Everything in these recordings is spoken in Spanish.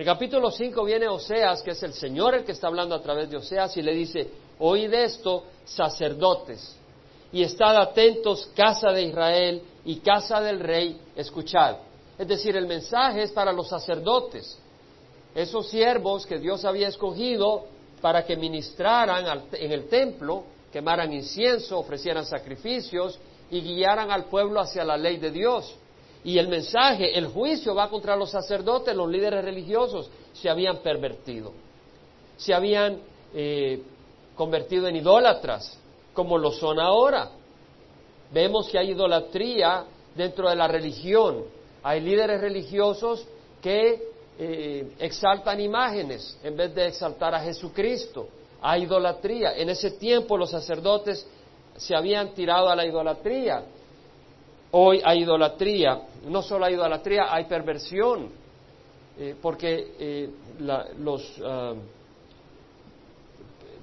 En el capítulo 5 viene Oseas, que es el Señor el que está hablando a través de Oseas, y le dice, oíd esto, sacerdotes, y estad atentos, casa de Israel y casa del rey, escuchad. Es decir, el mensaje es para los sacerdotes, esos siervos que Dios había escogido para que ministraran en el templo, quemaran incienso, ofrecieran sacrificios y guiaran al pueblo hacia la ley de Dios. Y el mensaje, el juicio va contra los sacerdotes, los líderes religiosos, se habían pervertido, se habían eh, convertido en idólatras, como lo son ahora. Vemos que hay idolatría dentro de la religión. Hay líderes religiosos que eh, exaltan imágenes en vez de exaltar a Jesucristo. Hay idolatría. En ese tiempo los sacerdotes se habían tirado a la idolatría. Hoy hay idolatría. No solo hay idolatría, hay perversión. Eh, porque eh, los, ah,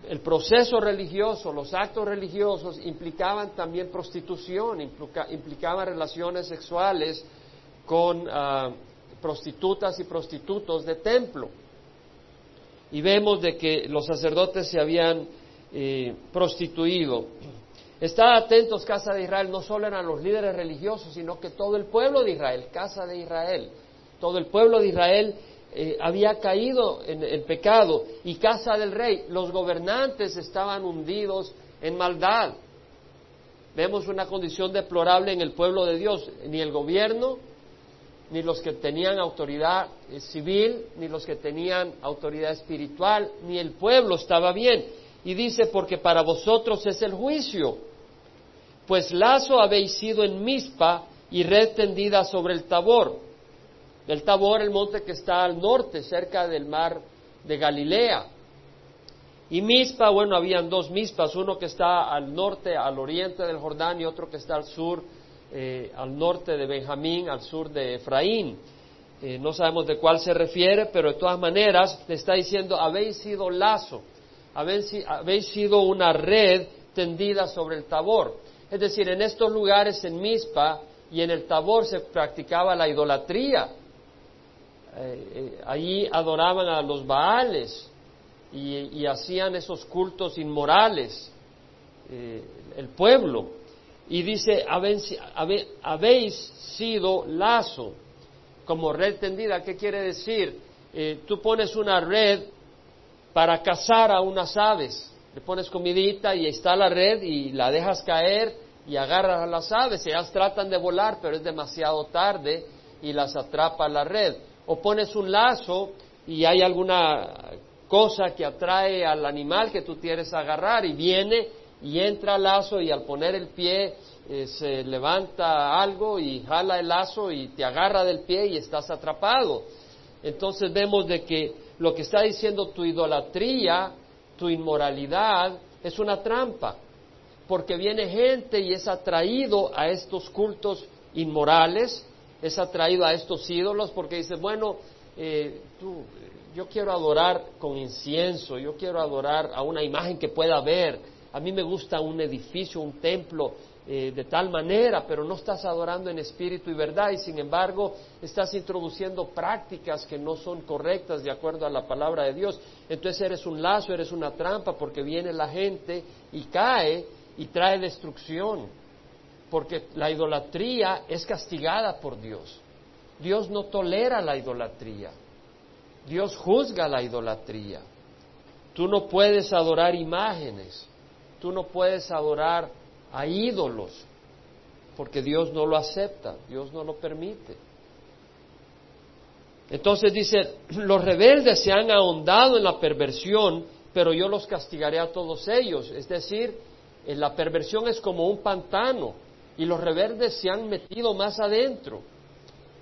el proceso religioso, los actos religiosos implicaban también prostitución, implicaban relaciones sexuales con ah, prostitutas y prostitutos de templo. Y vemos de que los sacerdotes se habían eh, prostituido. Estad atentos, casa de Israel, no solo eran los líderes religiosos, sino que todo el pueblo de Israel, casa de Israel, todo el pueblo de Israel eh, había caído en el pecado y casa del rey, los gobernantes estaban hundidos en maldad. Vemos una condición deplorable en el pueblo de Dios, ni el gobierno, ni los que tenían autoridad eh, civil, ni los que tenían autoridad espiritual, ni el pueblo estaba bien. Y dice, porque para vosotros es el juicio, pues lazo habéis sido en Mispa y red tendida sobre el Tabor. El Tabor, el monte que está al norte, cerca del mar de Galilea. Y Mispa, bueno, habían dos Mispas, uno que está al norte, al oriente del Jordán, y otro que está al sur eh, al norte de Benjamín, al sur de Efraín. Eh, no sabemos de cuál se refiere, pero de todas maneras le está diciendo, habéis sido lazo, habéis, sido una red tendida sobre el tabor. Es decir, en estos lugares, en Mispa y en el tabor, se practicaba la idolatría. Eh, allí adoraban a los Baales y, hacían esos cultos inmorales, el pueblo y dice, habéis sido lazo como red tendida. ¿Qué quiere decir? Eh, tú pones una red para cazar a unas aves. Le pones comidita y está la red y la dejas caer y agarras a las aves. Ellas tratan de volar, pero es demasiado tarde y las atrapa la red. O pones un lazo y hay alguna cosa que atrae al animal que tú quieres agarrar y viene y entra al lazo y al poner el pie eh, se levanta algo y jala el lazo y te agarra del pie y estás atrapado. Entonces vemos de que lo que está diciendo tu idolatría, tu inmoralidad, es una trampa, porque viene gente y es atraído a estos cultos inmorales, es atraído a estos ídolos, porque dice, bueno, eh, yo quiero adorar con incienso, yo quiero adorar a una imagen que pueda ver, a mí me gusta un edificio, un templo eh, de tal manera, pero no estás adorando en espíritu y verdad y sin embargo estás introduciendo prácticas que no son correctas de acuerdo a la palabra de Dios. Entonces eres un lazo, eres una trampa porque viene la gente y cae y trae destrucción, porque la idolatría es castigada por Dios. Dios no tolera la idolatría. Dios juzga la idolatría. Tú no puedes adorar imágenes. Tú no puedes adorar a ídolos, porque Dios no lo acepta, Dios no lo permite. Entonces dice, los rebeldes se han ahondado en la perversión, pero yo los castigaré a todos ellos. Es decir, la perversión es como un pantano y los rebeldes se han metido más adentro.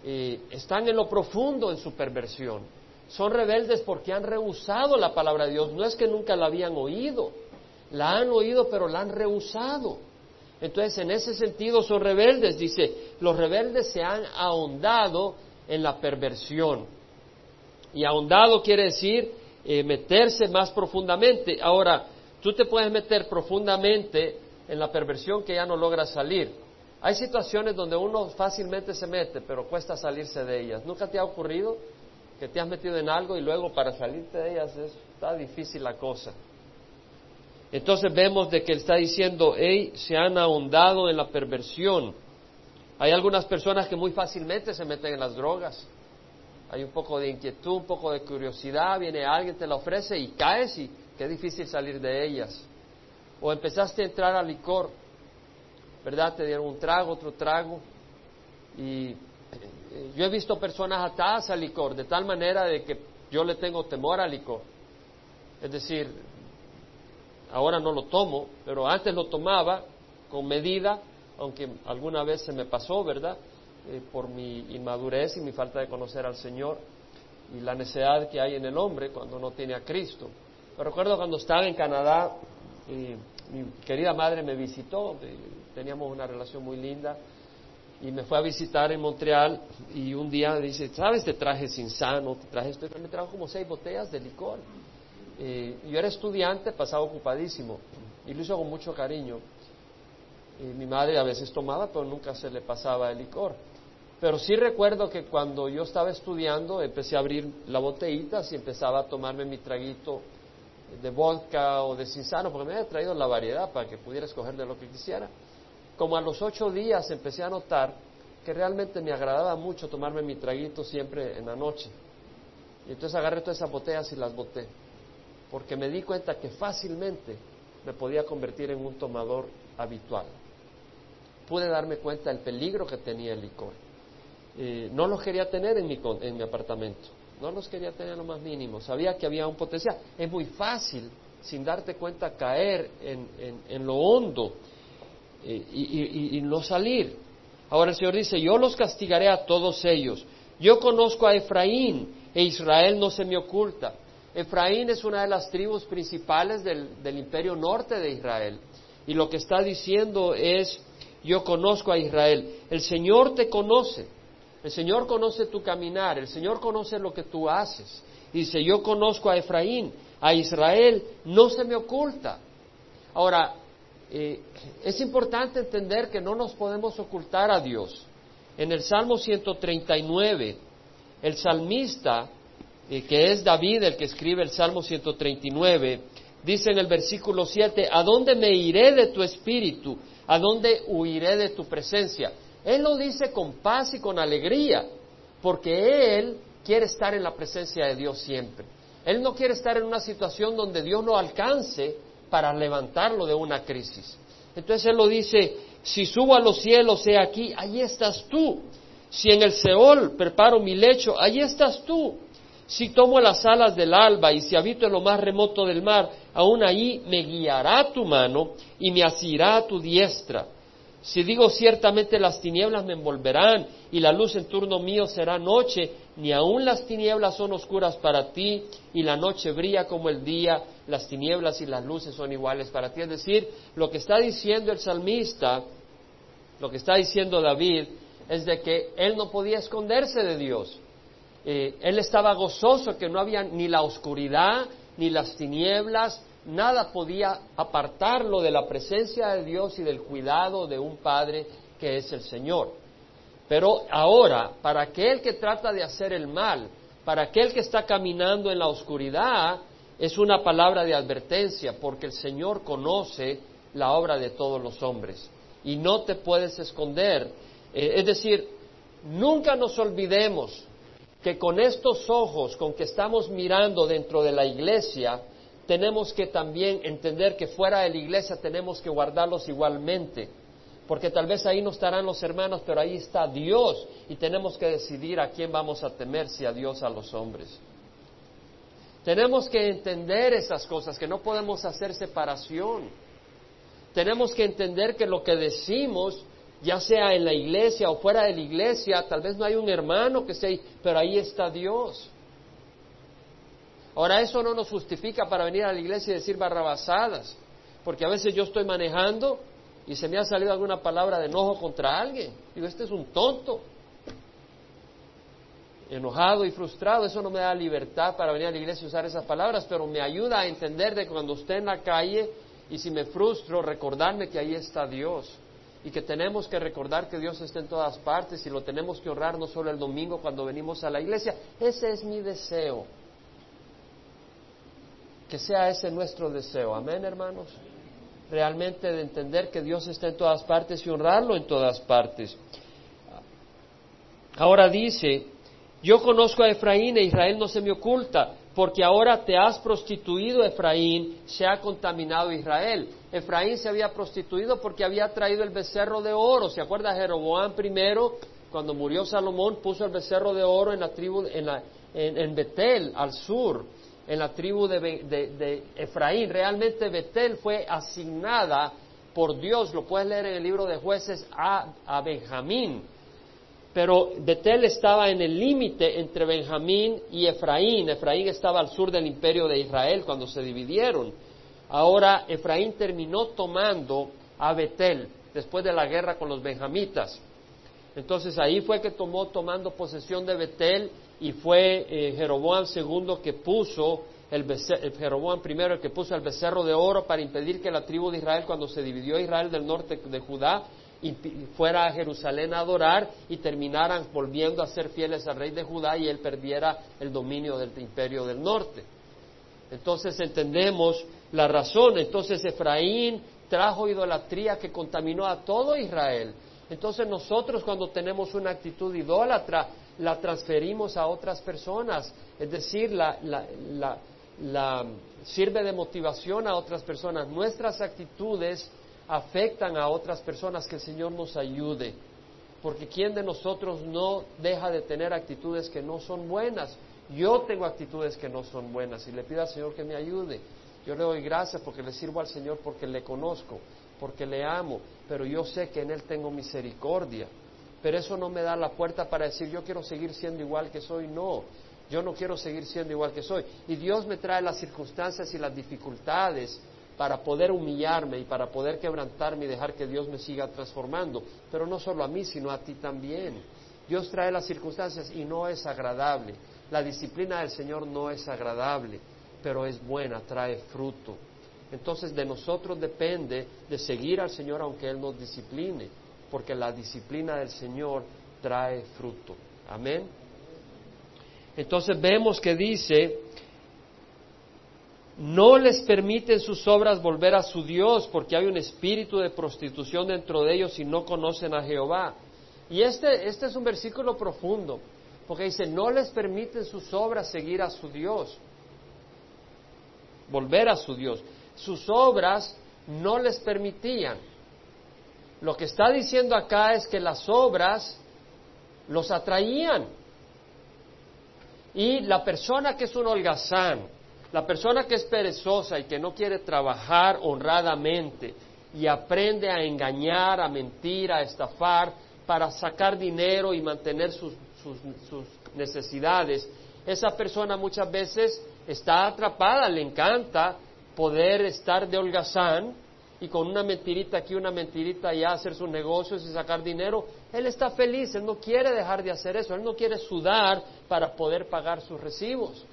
Eh, están en lo profundo en su perversión. Son rebeldes porque han rehusado la palabra de Dios. No es que nunca la habían oído, la han oído, pero la han rehusado. Entonces, en ese sentido son rebeldes. Dice, los rebeldes se han ahondado en la perversión. Y ahondado quiere decir eh, meterse más profundamente. Ahora, tú te puedes meter profundamente en la perversión que ya no logras salir. Hay situaciones donde uno fácilmente se mete, pero cuesta salirse de ellas. ¿Nunca te ha ocurrido que te has metido en algo y luego para salirte de ellas está difícil la cosa. Entonces vemos de que él está diciendo, hey, se han ahondado en la perversión. Hay algunas personas que muy fácilmente se meten en las drogas. Hay un poco de inquietud, un poco de curiosidad, viene alguien, te la ofrece y caes y qué difícil salir de ellas. O empezaste a entrar al licor, ¿verdad? Te dieron un trago, otro trago. Y eh, yo he visto personas atadas al licor, de tal manera de que yo le tengo temor al licor. Es decir, ahora no lo tomo, pero antes lo tomaba con medida, aunque alguna vez se me pasó, ¿verdad? Eh, por mi inmadurez y mi falta de conocer al Señor y la necesidad que hay en el hombre cuando no tiene a Cristo. Me recuerdo cuando estaba en Canadá, eh, mi querida madre me visitó, teníamos una relación muy linda, y me fue a visitar en Montreal y un día dice, ¿sabes? Te traje insano, te traje esto, me trajo como seis botellas de licor. Yo era estudiante, pasaba ocupadísimo y lo hizo con mucho cariño. Y mi madre a veces tomaba, pero nunca se le pasaba el licor. Pero sí recuerdo que cuando yo estaba estudiando empecé a abrir la botellita y empezaba a tomarme mi traguito de vodka o de sinsano, porque me había traído la variedad para que pudiera escoger de lo que quisiera. Como a los ocho días empecé a notar que realmente me agradaba mucho tomarme mi traguito siempre en la noche. Y entonces agarré todas esas botellas y las boté, porque me di cuenta que fácilmente me podía convertir en un tomador habitual. Pude darme cuenta del peligro que tenía el licor. Eh, no los quería tener en mi, en mi apartamento, no los quería tener lo más mínimo. Sabía que había un potencial. Es muy fácil, sin darte cuenta, caer en, en, lo hondo eh, y, y no salir. Ahora el Señor dice, yo los castigaré a todos ellos. Yo conozco a Efraín e Israel no se me oculta. Efraín es una de las tribus principales del, imperio norte de Israel. Y lo que está diciendo es, yo conozco a Israel. El Señor te conoce. El Señor conoce tu caminar, el Señor conoce lo que tú haces. Dice, yo conozco a Efraín, a Israel, no se me oculta. Ahora, eh, es importante entender que no nos podemos ocultar a Dios. En el Salmo 139, el salmista, que es David el que escribe el Salmo 139, dice en el versículo 7, ¿a dónde me iré de tu espíritu? ¿A dónde huiré de tu presencia? Él lo dice con paz y con alegría, porque Él quiere estar en la presencia de Dios siempre. Él no quiere estar en una situación donde Dios lo alcance para levantarlo de una crisis. Entonces Él lo dice, si subo a los cielos, he aquí, ahí estás tú. Si en el Seol preparo mi lecho, ahí estás tú. Si tomo las alas del alba y si habito en lo más remoto del mar, aún ahí me guiará tu mano y me asirá tu diestra. Si digo ciertamente las tinieblas me envolverán y la luz en turno mío será noche, ni aun las tinieblas son oscuras para ti y la noche brilla como el día, las tinieblas y las luces son iguales para ti. Es decir, lo que está diciendo el salmista, lo que está diciendo David, es de que él no podía esconderse de Dios. Eh, él estaba gozoso que no había ni la oscuridad, ni las tinieblas, nada podía apartarlo de la presencia de Dios y del cuidado de un Padre que es el Señor. Pero ahora, para aquel que trata de hacer el mal, para aquel que está caminando en la oscuridad, es una palabra de advertencia, porque el Señor conoce la obra de todos los hombres y no te puedes esconder. Eh, es decir, nunca nos olvidemos que con estos ojos con que estamos mirando dentro de la iglesia, tenemos que también entender que fuera de la iglesia tenemos que guardarlos igualmente, porque tal vez ahí no estarán los hermanos, pero ahí está Dios y tenemos que decidir a quién vamos a temer, si a Dios a los hombres. Tenemos que entender esas cosas, que no podemos hacer separación. Tenemos que entender que lo que decimos, ya sea en la iglesia o fuera de la iglesia, tal vez no hay un hermano que sea, pero ahí está Dios. Ahora, eso no nos justifica para venir a la iglesia y decir barrabasadas, porque a veces yo estoy manejando y se me ha salido alguna palabra de enojo contra alguien. Digo, este es un tonto. Enojado y frustrado, eso no me da libertad para venir a la iglesia y usar esas palabras, pero me ayuda a entender de cuando esté en la calle y si me frustro, recordarme que ahí está Dios y que tenemos que recordar que Dios está en todas partes y lo tenemos que honrar no solo el domingo cuando venimos a la iglesia. Ese es mi deseo. Que sea ese nuestro deseo. Amén, hermanos. Realmente de entender que Dios está en todas partes y honrarlo en todas partes. Ahora dice, yo conozco a Efraín e Israel no se me oculta porque ahora te has prostituido, Efraín, se ha contaminado Israel. Efraín se había prostituido porque había traído el becerro de oro. ¿Se acuerda Jeroboam primero? Cuando murió Salomón puso el becerro de oro en la tribu, en, la, en, Betel, al sur, en la tribu de, Efraín. Realmente Betel fue asignada por Dios, lo puedes leer en el libro de jueces, a Benjamín pero Betel estaba en el límite entre Benjamín y Efraín. Efraín estaba al sur del imperio de Israel cuando se dividieron. Ahora Efraín terminó tomando a Betel después de la guerra con los benjamitas. Entonces ahí fue que tomó tomando posesión de Betel y fue eh, Jeroboam II que puso el, Jeroboam primero el que puso el becerro de oro para impedir que la tribu de Israel cuando se dividió Israel del norte de Judá y fuera a Jerusalén a adorar y terminaran volviendo a ser fieles al rey de Judá y él perdiera el dominio del imperio del norte. Entonces entendemos la razón. Entonces Efraín trajo idolatría que contaminó a todo Israel. Entonces nosotros cuando tenemos una actitud idólatra la transferimos a otras personas, es decir, la, la sirve de motivación a otras personas. Nuestras actitudes afectan a otras personas, que el Señor nos ayude. Porque ¿quién de nosotros no deja de tener actitudes que no son buenas? Yo tengo actitudes que no son buenas y le pido al Señor que me ayude. Yo le doy gracias porque le sirvo al Señor porque le conozco, porque le amo, pero yo sé que en Él tengo misericordia. Pero eso no me da la puerta para decir yo quiero seguir siendo igual que soy. No, yo no quiero seguir siendo igual que soy. Y Dios me trae las circunstancias y las dificultades para poder humillarme y para poder quebrantarme y dejar que Dios me siga transformando. Pero no solo a mí, sino a ti también. Dios trae las circunstancias y no es agradable. La disciplina del Señor no es agradable, pero es buena, trae fruto. Entonces de nosotros depende de seguir al Señor aunque Él nos discipline, porque la disciplina del Señor trae fruto. Amén. Entonces vemos que dice no les permiten sus obras volver a su Dios porque hay un espíritu de prostitución dentro de ellos y no conocen a Jehová. Y este, este es un versículo profundo, porque dice, no les permiten sus obras seguir a su Dios, volver a su Dios. Sus obras no les permitían. Lo que está diciendo acá es que las obras los atraían. Y la persona que es un holgazán, la persona que es perezosa y que no quiere trabajar honradamente y aprende a engañar, a mentir, a estafar para sacar dinero y mantener sus, necesidades, esa persona muchas veces está atrapada, le encanta poder estar de holgazán y con una mentirita aquí, una mentirita allá, hacer sus negocios y sacar dinero, él está feliz, él no quiere dejar de hacer eso, él no quiere sudar para poder pagar sus recibos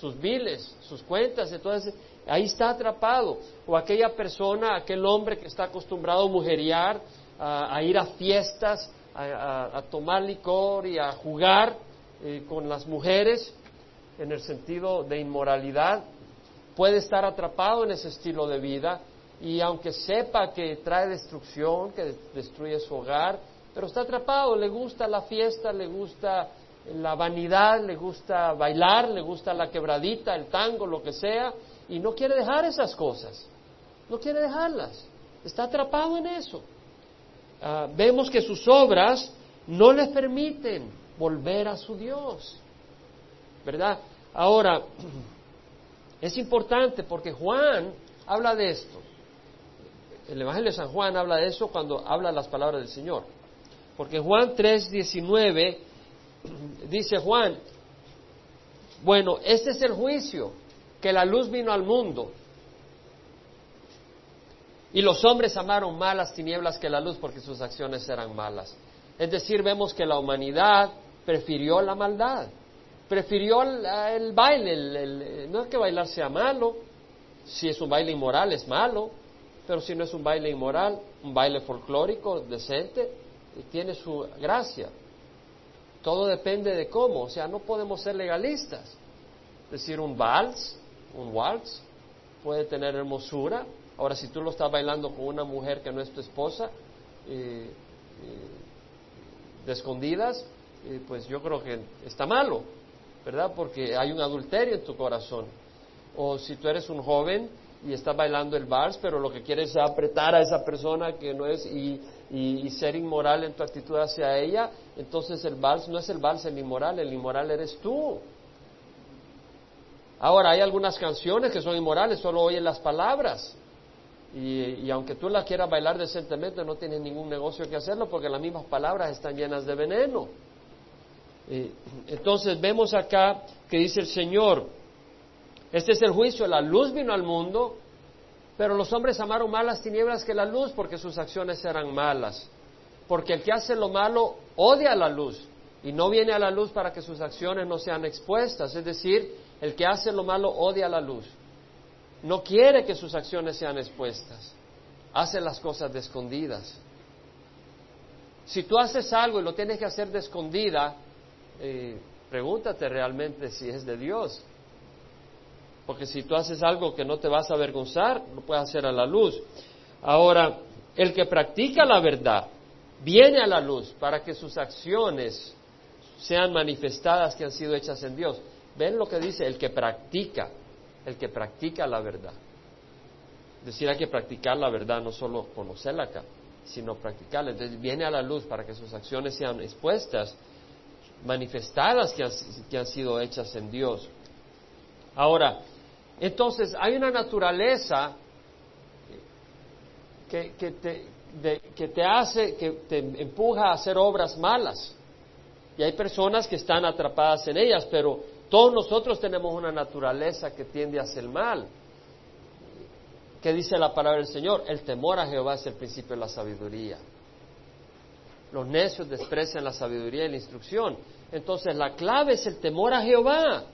sus biles, sus cuentas, entonces ahí está atrapado. O aquella persona, aquel hombre que está acostumbrado a mujeriar, a, ir a fiestas, a, tomar licor y a jugar eh, con las mujeres en el sentido de inmoralidad, puede estar atrapado en ese estilo de vida y aunque sepa que trae destrucción, que destruye su hogar, pero está atrapado, le gusta la fiesta, le gusta la vanidad, le gusta bailar, le gusta la quebradita, el tango, lo que sea, y no quiere dejar esas cosas, no quiere dejarlas, está atrapado en eso. Ah, vemos que sus obras no le permiten volver a su Dios, ¿verdad? Ahora, es importante porque Juan habla de esto. El Evangelio de San Juan habla de eso cuando habla las palabras del Señor. Porque Juan 3, 19 dice Juan, bueno, este es el juicio, que la luz vino al mundo. Y los hombres amaron más las tinieblas que la luz porque sus acciones eran malas. Es decir, vemos que la humanidad prefirió la maldad, prefirió el, baile. no es que bailar sea malo, si es un baile inmoral es malo, pero si no es un baile inmoral, un baile folclórico, decente, tiene su gracia. Todo depende de cómo, o sea, no podemos ser legalistas. Es decir, un vals, un waltz, puede tener hermosura. Ahora, si tú lo estás bailando con una mujer que no es tu esposa, eh, eh, de escondidas, eh, pues yo creo que está malo, ¿verdad? Porque hay un adulterio en tu corazón. O si tú eres un joven y estás bailando el vals, pero lo que quieres es apretar a esa persona que no es y, y, ser inmoral en tu actitud hacia ella, entonces el vals no es el vals el inmoral, el inmoral eres tú. Ahora, hay algunas canciones que son inmorales, solo oyen las palabras. Y, y, aunque tú la quieras bailar decentemente, no tienes ningún negocio que hacerlo porque las mismas palabras están llenas de veneno. entonces vemos acá que dice el Señor, este es el juicio, la luz vino al mundo, pero los hombres amaron más las tinieblas que la luz porque sus acciones eran malas. Porque el que hace lo malo odia la luz y no viene a la luz para que sus acciones no sean expuestas. Es decir, el que hace lo malo odia la luz. No quiere que sus acciones sean expuestas. Hace las cosas de escondidas. Si tú haces algo y lo tienes que hacer de escondida, eh, pregúntate realmente si es de Dios. Porque si tú haces algo que no te vas a avergonzar, lo puedes hacer a la luz. Ahora, el que practica la verdad viene a la luz para que sus acciones sean manifestadas que han sido hechas en Dios. ¿Ven lo que dice? El que practica, el que practica la verdad. Es decir, hay que practicar la verdad, no solo conocerla acá, sino practicarla. Entonces viene a la luz para que sus acciones sean expuestas, manifestadas que han, que han sido hechas en Dios. Ahora, entonces, hay una naturaleza que, te, hace, que te empuja a hacer obras malas. Y hay personas que están atrapadas en ellas, pero todos nosotros tenemos una naturaleza que tiende hacia el mal. ¿Qué dice la palabra del Señor? El temor a Jehová es el principio de la sabiduría. Los necios desprecian la sabiduría y la instrucción. Entonces la clave es el temor a Jehová.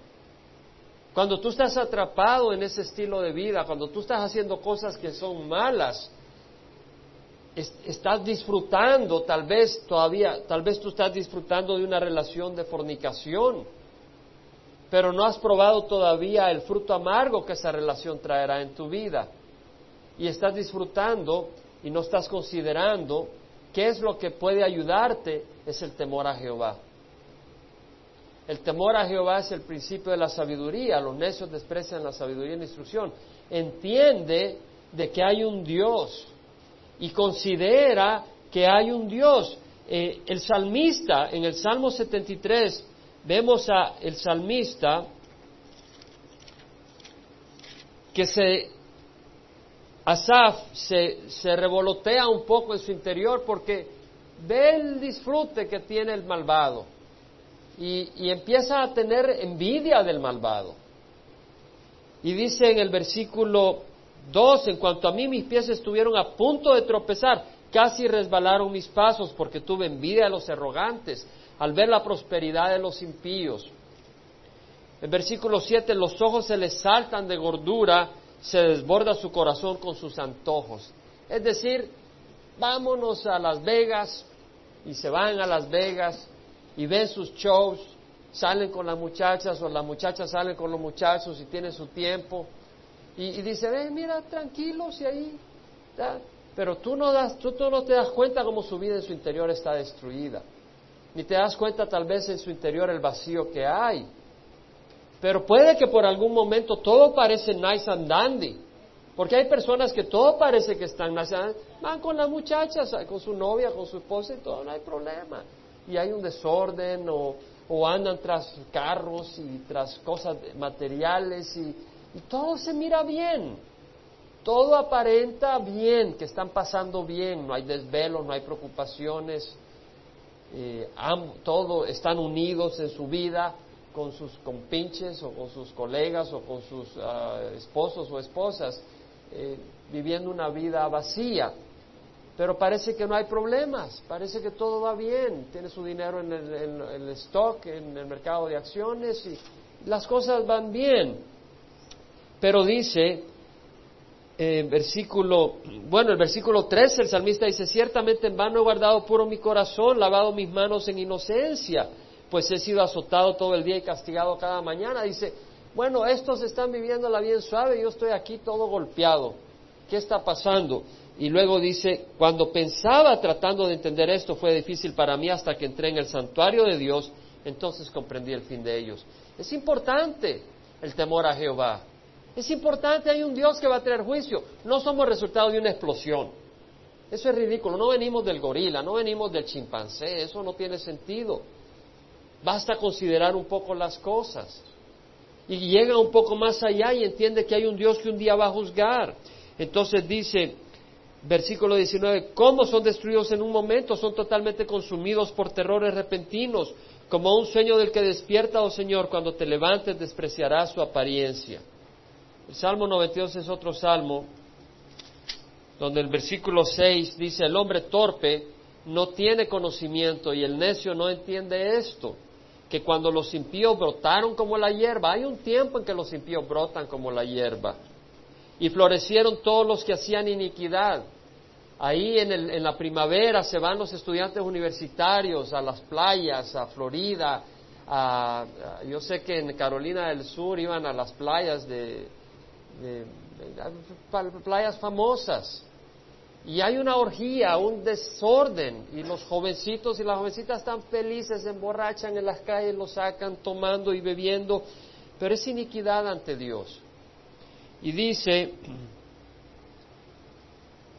Cuando tú estás atrapado en ese estilo de vida, cuando tú estás haciendo cosas que son malas, estás disfrutando, tal vez todavía, tal vez tú estás disfrutando de una relación de fornicación, pero no has probado todavía el fruto amargo que esa relación traerá en tu vida. Y estás disfrutando y no estás considerando qué es lo que puede ayudarte, es el temor a Jehová. El temor a Jehová es el principio de la sabiduría. Los necios desprecian la sabiduría y la instrucción. Entiende de que hay un Dios y considera que hay un Dios. Eh, el salmista, en el Salmo 73, vemos a el salmista que se Asaf se, se revolotea un poco en su interior porque ve el disfrute que tiene el malvado y, empieza a tener envidia del malvado. Y dice en el versículo 2, en cuanto a mí mis pies estuvieron a punto de tropezar, casi resbalaron mis pasos porque tuve envidia de los arrogantes al ver la prosperidad de los impíos. En versículo 7, los ojos se les saltan de gordura, se desborda su corazón con sus antojos. Es decir, vámonos a Las Vegas y se van a Las Vegas y ven sus shows, salen con las muchachas o las muchachas salen con los muchachos y tienen su tiempo. Y, y dice, ven, mira, tranquilos y ahí, pero tú no, das, tú, tú no te das cuenta cómo su vida en su interior está destruida, ni te das cuenta tal vez en su interior el vacío que hay. Pero puede que por algún momento todo parece nice and dandy, porque hay personas que todo parece que están nice and dandy, van con las muchachas, con su novia, con su esposa y todo, no hay problema y hay un desorden o, andan tras carros y tras cosas materiales y, todo se mira bien. Todo aparenta bien, que están pasando bien, no hay desvelo, no hay preocupaciones, eh, todo están unidos en su vida con sus compinches o con sus colegas o con sus ah, esposos o esposas, eh, viviendo una vida vacía pero parece que no hay problemas, parece que todo va bien, tiene su dinero en el, stock, en el mercado de acciones y las cosas van bien. Pero dice, eh, versículo, bueno, el versículo 13, el salmista dice, ciertamente en vano he guardado puro mi corazón, lavado mis manos en inocencia, pues he sido azotado todo el día y castigado cada mañana. Dice, bueno, estos están viviéndola bien suave, yo estoy aquí todo golpeado. ¿Qué está pasando? Y luego dice, cuando pensaba tratando de entender esto fue difícil para mí hasta que entré en el santuario de Dios, entonces comprendí el fin de ellos. Es importante el temor a Jehová. Es importante, hay un Dios que va a traer juicio. No somos resultado de una explosión. Eso es ridículo. No venimos del gorila, no venimos del chimpancé. Eso no tiene sentido. Basta considerar un poco las cosas. Y llega un poco más allá y entiende que hay un Dios que un día va a juzgar. Entonces dice, versículo 19, ¿cómo son destruidos en un momento? Son totalmente consumidos por terrores repentinos, como un sueño del que despierta, oh Señor, cuando te levantes despreciarás su apariencia. El Salmo 92 es otro salmo donde el versículo 6 dice, el hombre torpe no tiene conocimiento y el necio no entiende esto, que cuando los impíos brotaron como la hierba, hay un tiempo en que los impíos brotan como la hierba, y florecieron todos los que hacían iniquidad. Ahí en, en la primavera se van los estudiantes universitarios a las playas, a Florida, a, yo sé que en Carolina del Sur iban a las playas de, playas famosas. Y hay una orgía, un desorden, y los jovencitos y las jovencitas están felices, se emborrachan en las calles, lo sacan tomando y bebiendo, pero es iniquidad ante Dios. Y dice,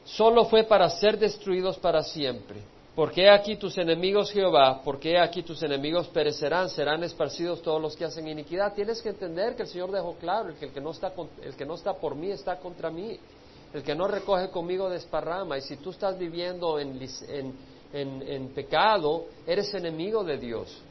solo fue para ser destruidos para siempre. Porque aquí tus enemigos Jehová, porque aquí tus enemigos perecerán, serán esparcidos todos los que hacen iniquidad. Tienes que entender que el Señor dejó claro, el que, el que, no, está, el que no está por mí está contra mí. El que no recoge conmigo desparrama. Y si tú estás viviendo en, en, en, pecado, eres enemigo de Dios.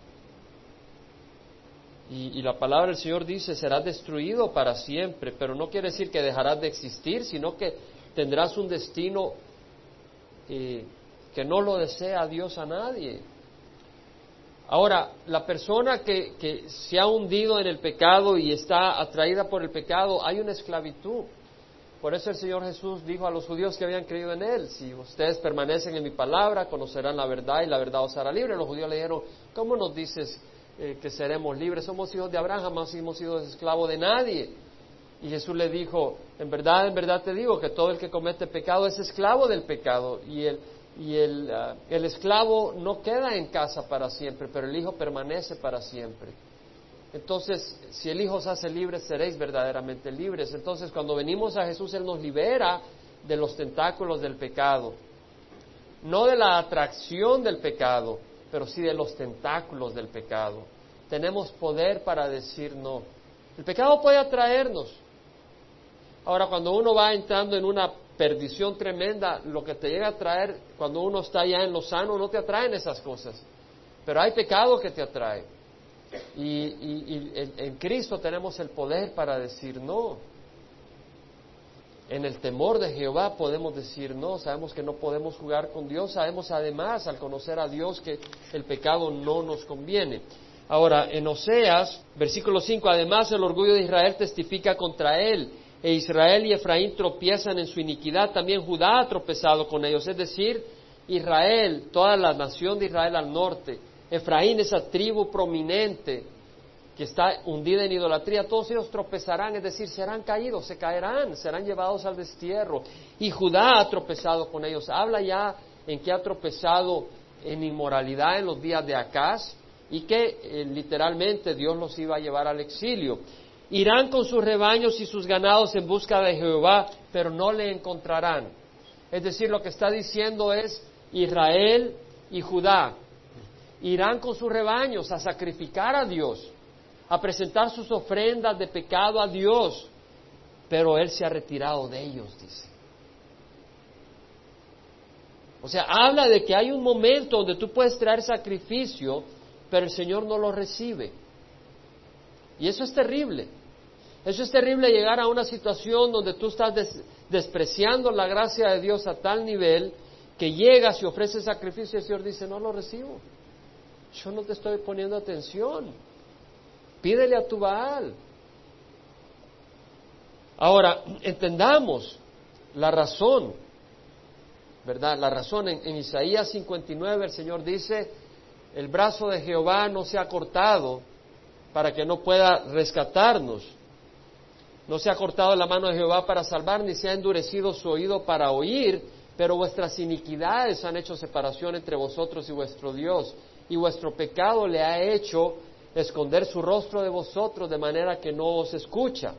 Y, la palabra del Señor dice, serás destruido para siempre, pero no quiere decir que dejarás de existir, sino que tendrás un destino eh, que no lo desea Dios a nadie. Ahora, la persona que, que, se ha hundido en el pecado y está atraída por el pecado, hay una esclavitud. Por eso el Señor Jesús dijo a los judíos que habían creído en Él, si ustedes permanecen en mi palabra, conocerán la verdad y la verdad os hará libre. Los judíos le dijeron, ¿cómo nos dices eh, que seremos libres? Somos hijos de Abraham, jamás hemos sido esclavos de nadie. Y Jesús le dijo, en verdad, en verdad te digo que todo el que comete pecado es esclavo del pecado. Y el, y ah, el, esclavo no queda en casa para siempre, pero el hijo permanece para siempre. Entonces, si el hijo se hace libre, seréis verdaderamente libres. Entonces, cuando venimos a Jesús, Él nos libera de los tentáculos del pecado. No de la atracción del pecado, pero sí de los tentáculos del pecado. Tenemos poder para decir no. El pecado puede atraernos. Ahora, cuando uno va entrando en una perdición tremenda, lo que te llega a traer cuando uno está ya en lo sano, no te atraen esas cosas. Pero hay pecado que te atrae. Y, en, Cristo tenemos el poder para decir no. En el temor de Jehová podemos decir no, sabemos que no podemos jugar con Dios, sabemos además al conocer a Dios que el pecado no nos conviene. Ahora, en Oseas, versículo 5, además el orgullo de Israel testifica contra él e Israel y Efraín tropiezan en su iniquidad, también Judá ha tropezado con ellos, es decir, Israel, toda la nación de Israel al norte, Efraín, esa tribu prominente que está hundida en idolatría, todos ellos tropezarán, es decir, serán caídos, se caerán, serán llevados al destierro. Y Judá ha tropezado con ellos. Habla ya en que ha tropezado en inmoralidad en los días de Acaz y que eh, literalmente Dios los iba a llevar al exilio. Irán con sus rebaños y sus ganados en busca de Jehová, pero no le encontrarán. Es decir, lo que está diciendo es Israel y Judá. Irán con sus rebaños a sacrificar a Dios, a presentar sus ofrendas de pecado a Dios, pero Él se ha retirado de ellos, dice. O sea, habla de que hay un momento donde tú puedes traer sacrificio, pero el Señor no lo recibe. Y eso es terrible. Eso es terrible llegar a una situación donde tú estás despreciando la gracia de Dios a tal nivel que llegas y ofreces sacrificio y el Señor dice, no lo recibo. Yo no te estoy poniendo atención. Pídele a tu Baal. Ahora, entendamos la razón, ¿verdad? La razón en, en Isaías 59 el Señor dice, el brazo de Jehová no se ha cortado para que no pueda rescatarnos. No se ha cortado la mano de Jehová para salvar, ni se ha endurecido su oído para oír, pero vuestras iniquidades han hecho separación entre vosotros y vuestro Dios, y vuestro pecado le ha hecho esconder su rostro de vosotros de manera que no os escucha.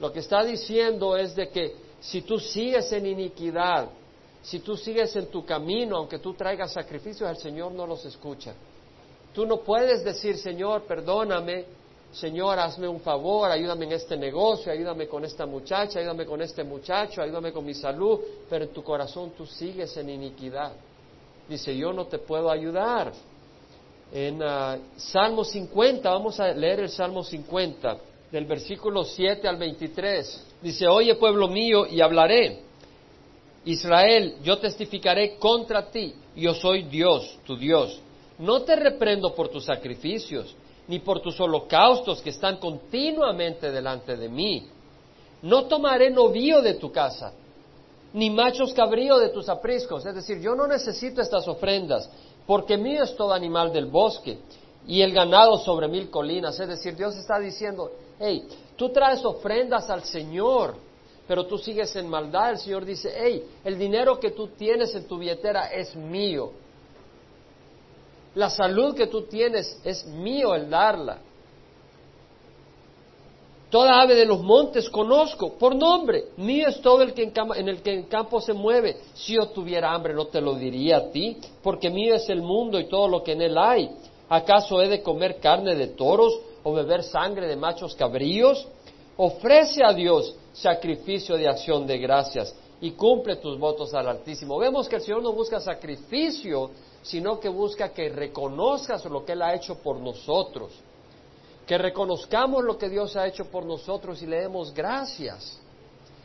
Lo que está diciendo es de que si tú sigues en iniquidad, si tú sigues en tu camino, aunque tú traigas sacrificios, el Señor no los escucha. Tú no puedes decir, Señor, perdóname, Señor, hazme un favor, ayúdame en este negocio, ayúdame con esta muchacha, ayúdame con este muchacho, ayúdame con mi salud, pero en tu corazón tú sigues en iniquidad. Dice, yo no te puedo ayudar. En uh, Salmo 50, vamos a leer el Salmo 50, del versículo 7 al 23. Dice, oye pueblo mío, y hablaré. Israel, yo testificaré contra ti, yo soy Dios, tu Dios. No te reprendo por tus sacrificios ni por tus holocaustos que están continuamente delante de mí. No tomaré novío de tu casa, ni machos cabrío de tus apriscos. Es decir, yo no necesito estas ofrendas, porque mío es todo animal del bosque y el ganado sobre mil colinas. Es decir, Dios está diciendo, hey, tú traes ofrendas al Señor, pero tú sigues en maldad. El Señor dice, hey, el dinero que tú tienes en tu billetera es mío. La salud que tú tienes es mío el darla. Toda ave de los montes conozco por nombre. Mío es todo el que en, en el que en campo se mueve. Si yo tuviera hambre no te lo diría a ti, porque mío es el mundo y todo lo que en él hay. ¿Acaso he de comer carne de toros o beber sangre de machos cabríos? Ofrece a Dios sacrificio de acción de gracias y cumple tus votos al Altísimo. Vemos que el Señor no busca sacrificio, sino que busca que reconozcas lo que Él ha hecho por nosotros, que reconozcamos lo que Dios ha hecho por nosotros y le demos gracias.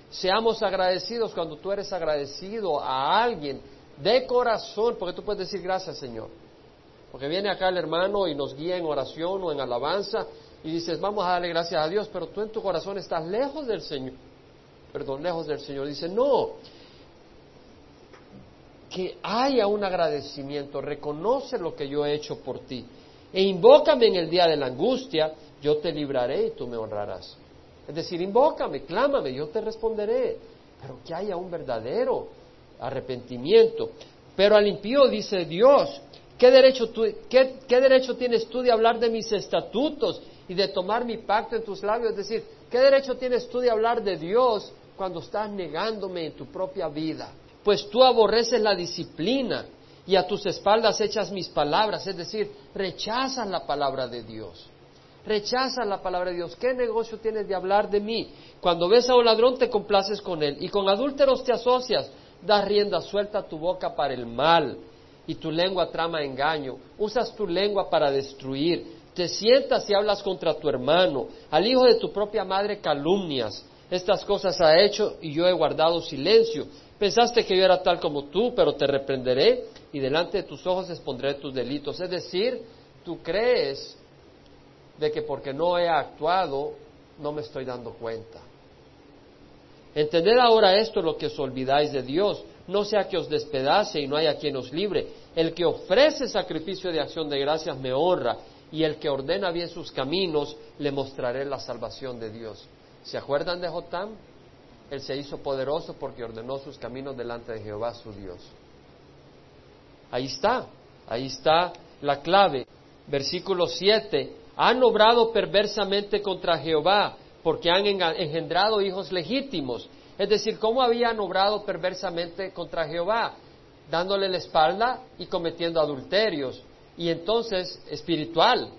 Seamos agradecidos cuando tú eres agradecido a alguien de corazón, porque tú puedes decir gracias Señor. Porque viene acá el hermano y nos guía en oración o en alabanza y dices, vamos a darle gracias a Dios, pero tú en tu corazón estás lejos del Señor. Perdón, lejos del Señor. Dice, no, que haya un agradecimiento, reconoce lo que yo he hecho por ti. E invócame en el día de la angustia, yo te libraré y tú me honrarás. Es decir, invócame, clámame, yo te responderé. Pero que haya un verdadero arrepentimiento. Pero al impío dice Dios, ¿qué derecho, qué, ¿qué derecho tienes tú de hablar de mis estatutos y de tomar mi pacto en tus labios? Es decir, ¿qué derecho tienes tú de hablar de Dios cuando estás negándome en tu propia vida? pues tú aborreces la disciplina y a tus espaldas echas mis palabras, es decir, rechazas la palabra de Dios. Rechazas la palabra de Dios. ¿Qué negocio tienes de hablar de mí? Cuando ves a un ladrón te complaces con él y con adúlteros te asocias. Das rienda suelta tu boca para el mal y tu lengua trama engaño. Usas tu lengua para destruir. Te sientas y hablas contra tu hermano. Al hijo de tu propia madre calumnias. Estas cosas ha hecho y yo he guardado silencio. Pensaste que yo era tal como tú, pero te reprenderé y delante de tus ojos expondré tus delitos. Es decir, tú crees de que porque no he actuado, no me estoy dando cuenta. Entended ahora esto lo que os olvidáis de Dios, no sea que os despedace y no haya quien os libre. El que ofrece sacrificio de acción de gracias me honra, y el que ordena bien sus caminos le mostraré la salvación de Dios. ¿Se acuerdan de Jotam? Él se hizo poderoso porque ordenó sus caminos delante de Jehová su Dios. Ahí está, ahí está la clave. Versículo 7. Han obrado perversamente contra Jehová porque han engendrado hijos legítimos. Es decir, ¿cómo habían obrado perversamente contra Jehová? Dándole la espalda y cometiendo adulterios. Y entonces espiritual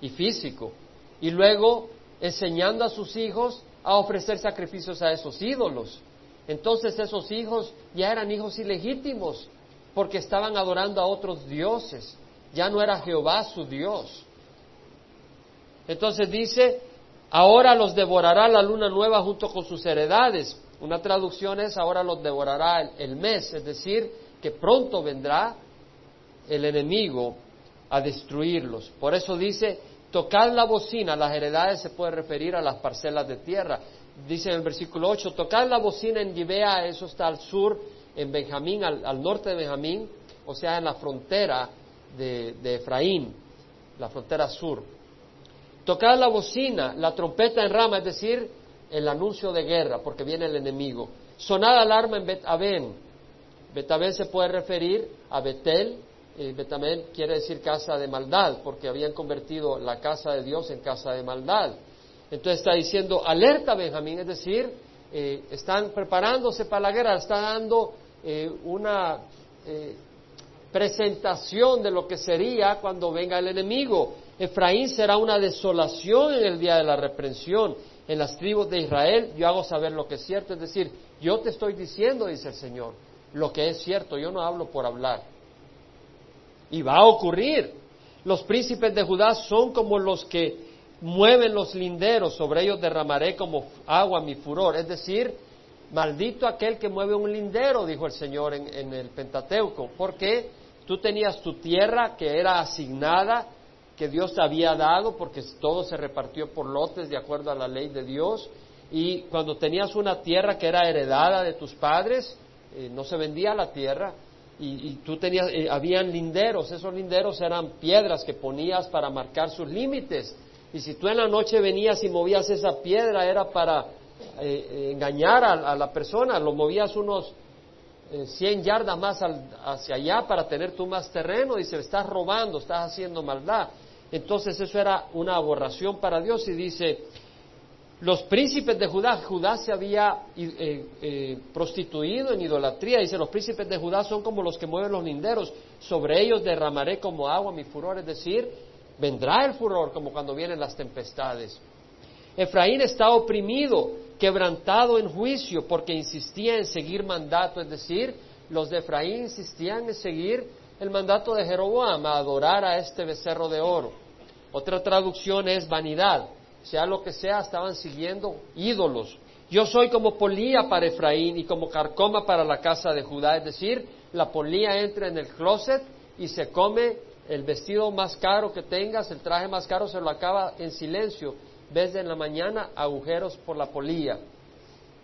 y físico. Y luego enseñando a sus hijos a ofrecer sacrificios a esos ídolos. Entonces esos hijos ya eran hijos ilegítimos porque estaban adorando a otros dioses. Ya no era Jehová su Dios. Entonces dice, ahora los devorará la luna nueva junto con sus heredades. Una traducción es, ahora los devorará el, mes, es decir, que pronto vendrá el enemigo a destruirlos. Por eso dice, Tocad la bocina, las heredades se puede referir a las parcelas de tierra. Dice en el versículo 8, tocad la bocina en Gibea, eso está al sur, en Benjamín, al, norte de Benjamín, o sea, en la frontera de, de Efraín, la frontera sur. Tocad la bocina, la trompeta en rama, es decir, el anuncio de guerra, porque viene el enemigo. Sonad alarma en Bet-Aben. Bet-Aben se puede referir a Betel, eh, quiere decir casa de maldad, porque habían convertido la casa de Dios en casa de maldad. Entonces está diciendo, alerta Benjamín, es decir, eh, están preparándose para la guerra, está dando eh, una presentación de lo que sería cuando venga el enemigo. Efraín será una desolación en el día de la reprensión. En las tribus de Israel yo hago saber lo que es cierto, es decir, yo te estoy diciendo, dice el Señor, lo que es cierto, yo no hablo por hablar. Y va a ocurrir. Los príncipes de Judá son como los que mueven los linderos, sobre ellos derramaré como agua mi furor. Es decir, maldito aquel que mueve un lindero, dijo el Señor en, el Pentateuco, porque tú tenías tu tierra que era asignada, que Dios te había dado, porque todo se repartió por lotes de acuerdo a la ley de Dios, y cuando tenías una tierra que era heredada de tus padres, eh, no se vendía la tierra, y, tú tenías, eh, habían linderos, esos linderos eran piedras que ponías para marcar sus límites. Y si tú en la noche venías y movías esa piedra, era para eh, eh, engañar a, la persona, lo movías unos 100 yardas más hacia allá para tener tú más terreno, y se estás robando, estás haciendo maldad. Entonces eso era una aberración para Dios y dice, los príncipes de Judá, Judá se había eh, eh, prostituido en idolatría, dice, los príncipes de Judá son como los que mueven los linderos, sobre ellos derramaré como agua mi furor, es decir, vendrá el furor como cuando vienen las tempestades. Efraín está oprimido, quebrantado en juicio, porque insistía en seguir mandato, es decir, los de Efraín insistían en seguir el mandato de Jeroboam, a adorar a este becerro de oro. Otra traducción es vanidad sea lo que sea, estaban siguiendo ídolos. Yo soy como polía para Efraín y como carcoma para la casa de Judá, es decir, la polía entra en el closet y se come el vestido más caro que tengas, el traje más caro se lo acaba en silencio. Ves en la mañana agujeros por la polía.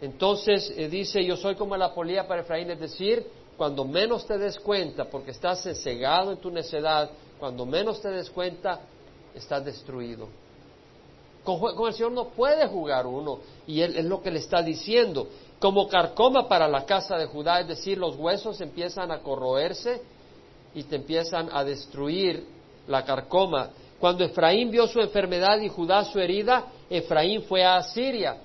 Entonces eh, dice, yo soy como la polía para Efraín, es decir, cuando menos te des cuenta, porque estás cegado en tu necedad, cuando menos te des cuenta, estás destruido. Con, el Señor no puede jugar uno. Y Él es lo que le está diciendo. Como carcoma para la casa de Judá, es decir, los huesos empiezan a corroerse y te empiezan a destruir la carcoma. Cuando Efraín vio su enfermedad y Judá su herida, Efraín fue a Asiria.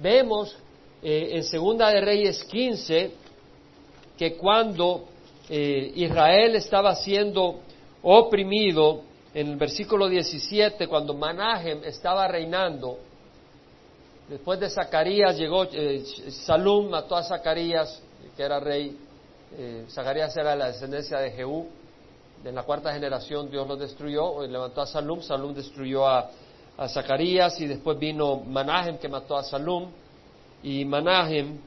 Vemos eh, en Segunda de Reyes 15 que cuando eh, Israel estaba siendo oprimido, en el versículo 17, cuando Manahem estaba reinando, después de Zacarías llegó, eh, Salum mató a Zacarías, que era rey, eh, Zacarías era la descendencia de Jehú, en la cuarta generación Dios lo destruyó, levantó a Salum, Salum destruyó a, Zacarías y después vino Manahem que mató a Salum y Manahem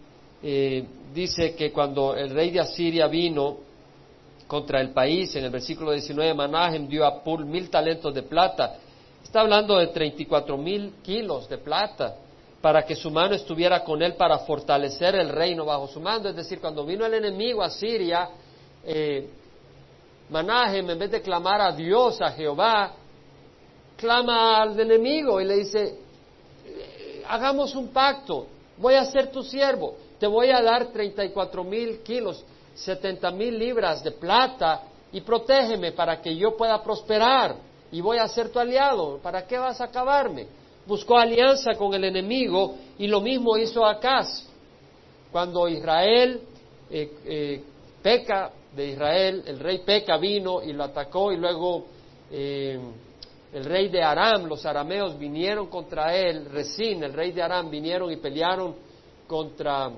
eh, dice que cuando el rey de Asiria vino contra el país. En el versículo 19, Manahem dio a Pul mil talentos de plata. Está hablando de 34 mil kilos de plata para que su mano estuviera con él para fortalecer el reino bajo su mando. Es decir, cuando vino el enemigo a Siria, eh, Manahem, en vez de clamar a Dios, a Jehová, clama al enemigo y le dice, eh, hagamos un pacto, voy a ser tu siervo, te voy a dar 34 mil kilos setenta mil libras de plata y protégeme para que yo pueda prosperar y voy a ser tu aliado. ¿Para qué vas a acabarme? Buscó alianza con el enemigo y lo mismo hizo Acaz. Cuando Israel eh, eh, peca de Israel, el rey peca vino y lo atacó y luego eh, el rey de Aram, los arameos vinieron contra él, Resín, el rey de Aram, vinieron y pelearon contra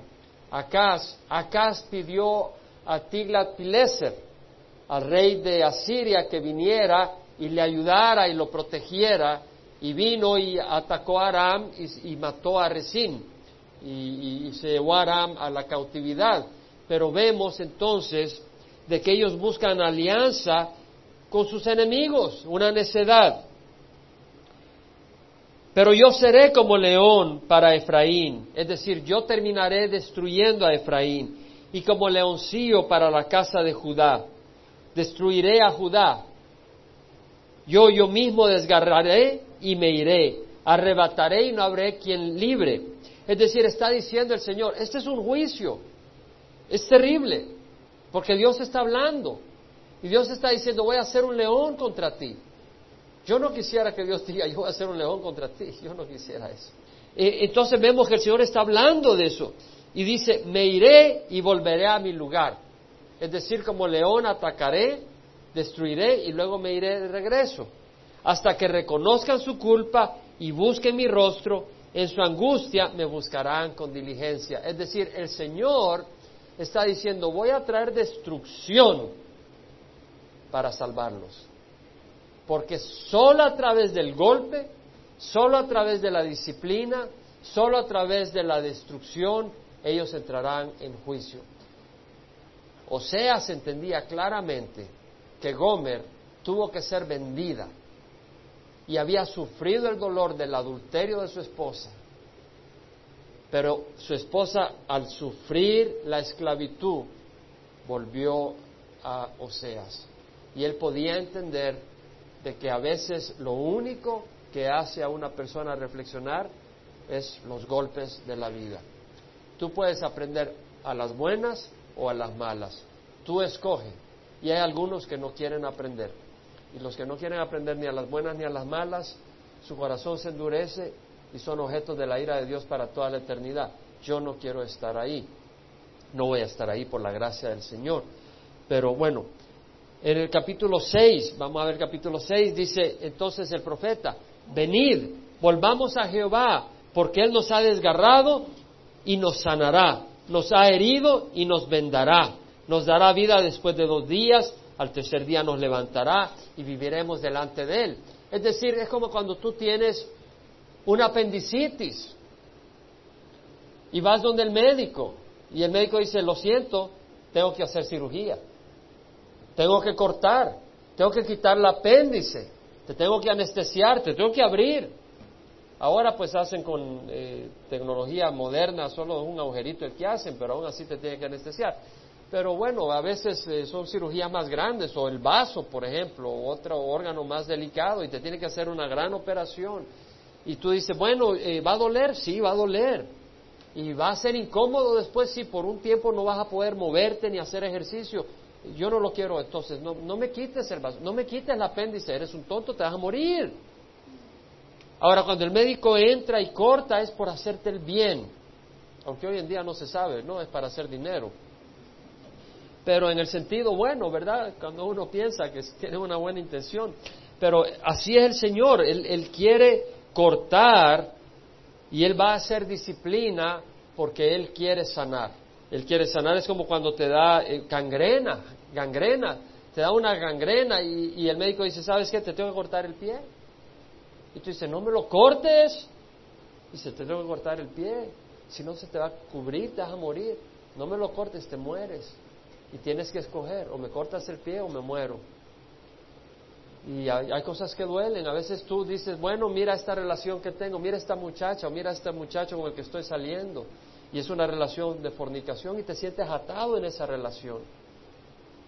Acaz. Acaz pidió a Tiglat-Pileser, al rey de Asiria, que viniera y le ayudara y lo protegiera, y vino y atacó a Aram y, mató a Resín, y, y, se llevó a Aram a la cautividad. Pero vemos entonces de que ellos buscan alianza con sus enemigos, una necedad. Pero yo seré como león para Efraín, es decir, yo terminaré destruyendo a Efraín, y como leoncillo para la casa de Judá. Destruiré a Judá. Yo yo mismo desgarraré y me iré. Arrebataré y no habré quien libre. Es decir, está diciendo el Señor, este es un juicio. Es terrible, porque Dios está hablando. Y Dios está diciendo, voy a hacer un león contra ti. Yo no quisiera que Dios diga, yo voy a hacer un león contra ti. Yo no quisiera eso. Eh, entonces vemos que el Señor está hablando de eso. Y dice, me iré y volveré a mi lugar. Es decir, como león atacaré, destruiré y luego me iré de regreso. Hasta que reconozcan su culpa y busquen mi rostro, en su angustia me buscarán con diligencia. Es decir, el Señor está diciendo, voy a traer destrucción para salvarlos. Porque solo a través del golpe, solo a través de la disciplina, solo a través de la destrucción, ellos entrarán en juicio. Oseas entendía claramente que Gomer tuvo que ser vendida y había sufrido el dolor del adulterio de su esposa. Pero su esposa, al sufrir la esclavitud, volvió a Oseas. Y él podía entender de que a veces lo único que hace a una persona reflexionar es los golpes de la vida. Tú puedes aprender a las buenas o a las malas. Tú escoge. Y hay algunos que no quieren aprender. Y los que no quieren aprender ni a las buenas ni a las malas, su corazón se endurece y son objetos de la ira de Dios para toda la eternidad. Yo no quiero estar ahí. No voy a estar ahí por la gracia del Señor. Pero bueno, en el capítulo 6, vamos a ver capítulo 6, dice entonces el profeta, venid, volvamos a Jehová, porque Él nos ha desgarrado y nos sanará, nos ha herido y nos vendará, nos dará vida después de dos días, al tercer día nos levantará y viviremos delante de Él. Es decir, es como cuando tú tienes una apendicitis y vas donde el médico y el médico dice, lo siento, tengo que hacer cirugía, tengo que cortar, tengo que quitar el apéndice, te tengo que anestesiar, te tengo que abrir. Ahora pues hacen con eh, tecnología moderna solo un agujerito el que hacen, pero aún así te tienen que anestesiar. Pero bueno, a veces eh, son cirugías más grandes, o el vaso, por ejemplo, o otro órgano más delicado, y te tiene que hacer una gran operación. Y tú dices, bueno, eh, ¿va a doler? Sí, va a doler. Y va a ser incómodo después si por un tiempo no vas a poder moverte ni hacer ejercicio. Yo no lo quiero, entonces no, no me quites el vaso, no me quites el apéndice, eres un tonto, te vas a morir. Ahora, cuando el médico entra y corta es por hacerte el bien, aunque hoy en día no se sabe, no es para hacer dinero. Pero en el sentido bueno, ¿verdad? Cuando uno piensa que tiene una buena intención. Pero así es el Señor, Él, quiere cortar y Él va a hacer disciplina porque Él quiere sanar. Él quiere sanar es como cuando te da eh, gangrena, gangrena, te da una gangrena y, y el médico dice, ¿sabes qué? Te tengo que cortar el pie. Y tú dices, no me lo cortes. Y se te tengo que cortar el pie. Si no, se te va a cubrir, te vas a morir. No me lo cortes, te mueres. Y tienes que escoger, o me cortas el pie o me muero. Y hay, cosas que duelen. A veces tú dices, bueno, mira esta relación que tengo, mira esta muchacha, o mira este muchacho con el que estoy saliendo. Y es una relación de fornicación y te sientes atado en esa relación.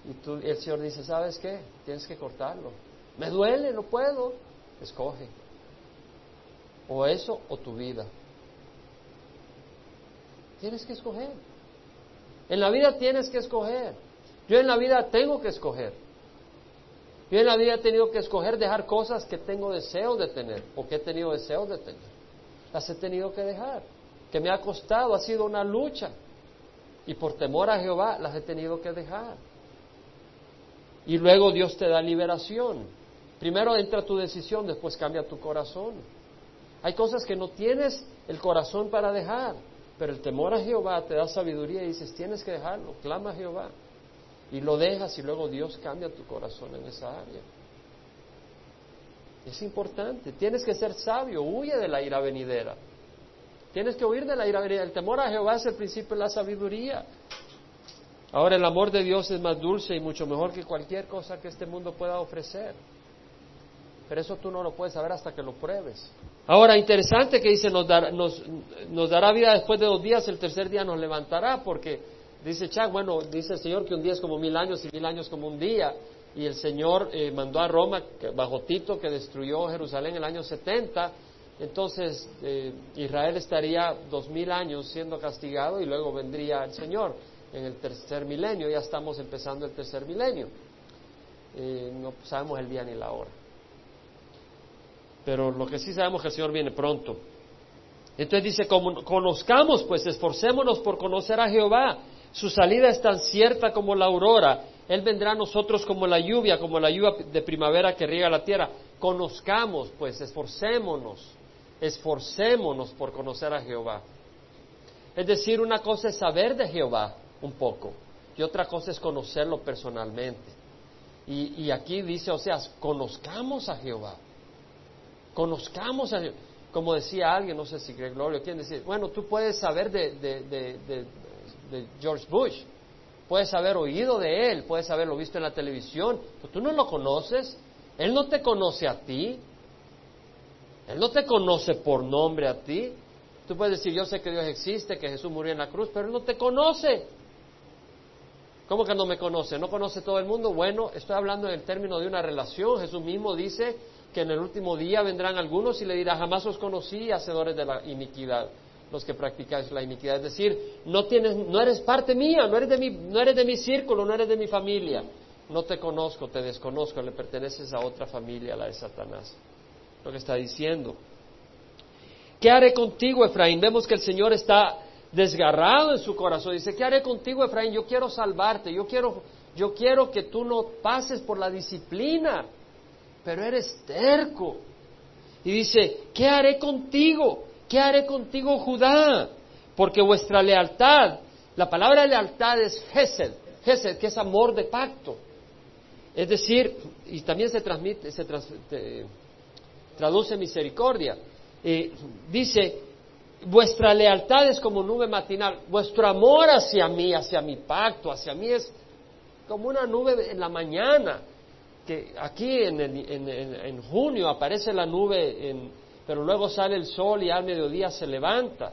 Y tú, el Señor dice, ¿sabes qué? Tienes que cortarlo. Me duele, no puedo. Escoge. O eso o tu vida. Tienes que escoger. En la vida tienes que escoger. Yo en la vida tengo que escoger. Yo en la vida he tenido que escoger dejar cosas que tengo deseo de tener o que he tenido deseo de tener. Las he tenido que dejar. Que me ha costado, ha sido una lucha. Y por temor a Jehová las he tenido que dejar. Y luego Dios te da liberación. Primero entra tu decisión, después cambia tu corazón. Hay cosas que no tienes el corazón para dejar, pero el temor a Jehová te da sabiduría y dices, tienes que dejarlo, clama a Jehová. Y lo dejas y luego Dios cambia tu corazón en esa área. Es importante, tienes que ser sabio, huye de la ira venidera. Tienes que huir de la ira venidera. El temor a Jehová es el principio de la sabiduría. Ahora el amor de Dios es más dulce y mucho mejor que cualquier cosa que este mundo pueda ofrecer. Pero eso tú no lo puedes saber hasta que lo pruebes. Ahora, interesante que dice, nos, nos, dará vida después de dos días, el tercer día nos levantará, porque dice Chuck, bueno, dice el Señor que un día es como mil años y mil años como un día, y el Señor eh, mandó a Roma, bajo Tito, que destruyó Jerusalén en el año 70, entonces eh, Israel estaría dos mil años siendo castigado y luego vendría el Señor en el tercer milenio, ya estamos empezando el tercer milenio, eh, no sabemos el día ni la hora. Pero lo que sí sabemos es que el Señor viene pronto. Entonces dice, conozcamos, pues esforcémonos por conocer a Jehová. Su salida es tan cierta como la aurora. Él vendrá a nosotros como la lluvia, como la lluvia de primavera que riega la tierra. Conozcamos, pues, esforcémonos, esforcémonos por conocer a Jehová. Es decir, una cosa es saber de Jehová un poco y otra cosa es conocerlo personalmente. Y, y aquí dice, o sea, conozcamos a Jehová. Conozcamos a Como decía alguien, no sé si Greg Gloria, ¿quién decía? Bueno, tú puedes saber de, de, George Bush, puedes haber oído de él, puedes haberlo visto en la televisión, pero tú no lo conoces. Él no te conoce a ti. Él no te conoce por nombre a ti. Tú puedes decir, yo sé que Dios existe, que Jesús murió en la cruz, pero Él no te conoce. ¿Cómo que no me conoce? ¿No conoce todo el mundo? Bueno, estoy hablando en el término de una relación. Jesús mismo dice que en el último día vendrán algunos y le dirá, jamás os conocí, hacedores de la iniquidad, los que practicáis la iniquidad. Es decir, no, tienes, no eres parte mía, no eres, de mi, no eres de mi círculo, no eres de mi familia. No te conozco, te desconozco, le perteneces a otra familia, la de Satanás. Lo que está diciendo. ¿Qué haré contigo, Efraín? Vemos que el Señor está desgarrado en su corazón. Dice, ¿qué haré contigo, Efraín? Yo quiero salvarte, yo quiero, yo quiero que tú no pases por la disciplina pero eres terco. Y dice, ¿qué haré contigo? ¿Qué haré contigo, Judá? Porque vuestra lealtad, la palabra lealtad es Gesed, Gesed, que es amor de pacto. Es decir, y también se transmite, se traduce misericordia. dice, vuestra lealtad es como nube matinal, vuestro amor hacia mí, hacia mi pacto, hacia mí es como una nube en la mañana que aquí en, junio aparece la nube, pero luego sale el sol y al mediodía se levanta,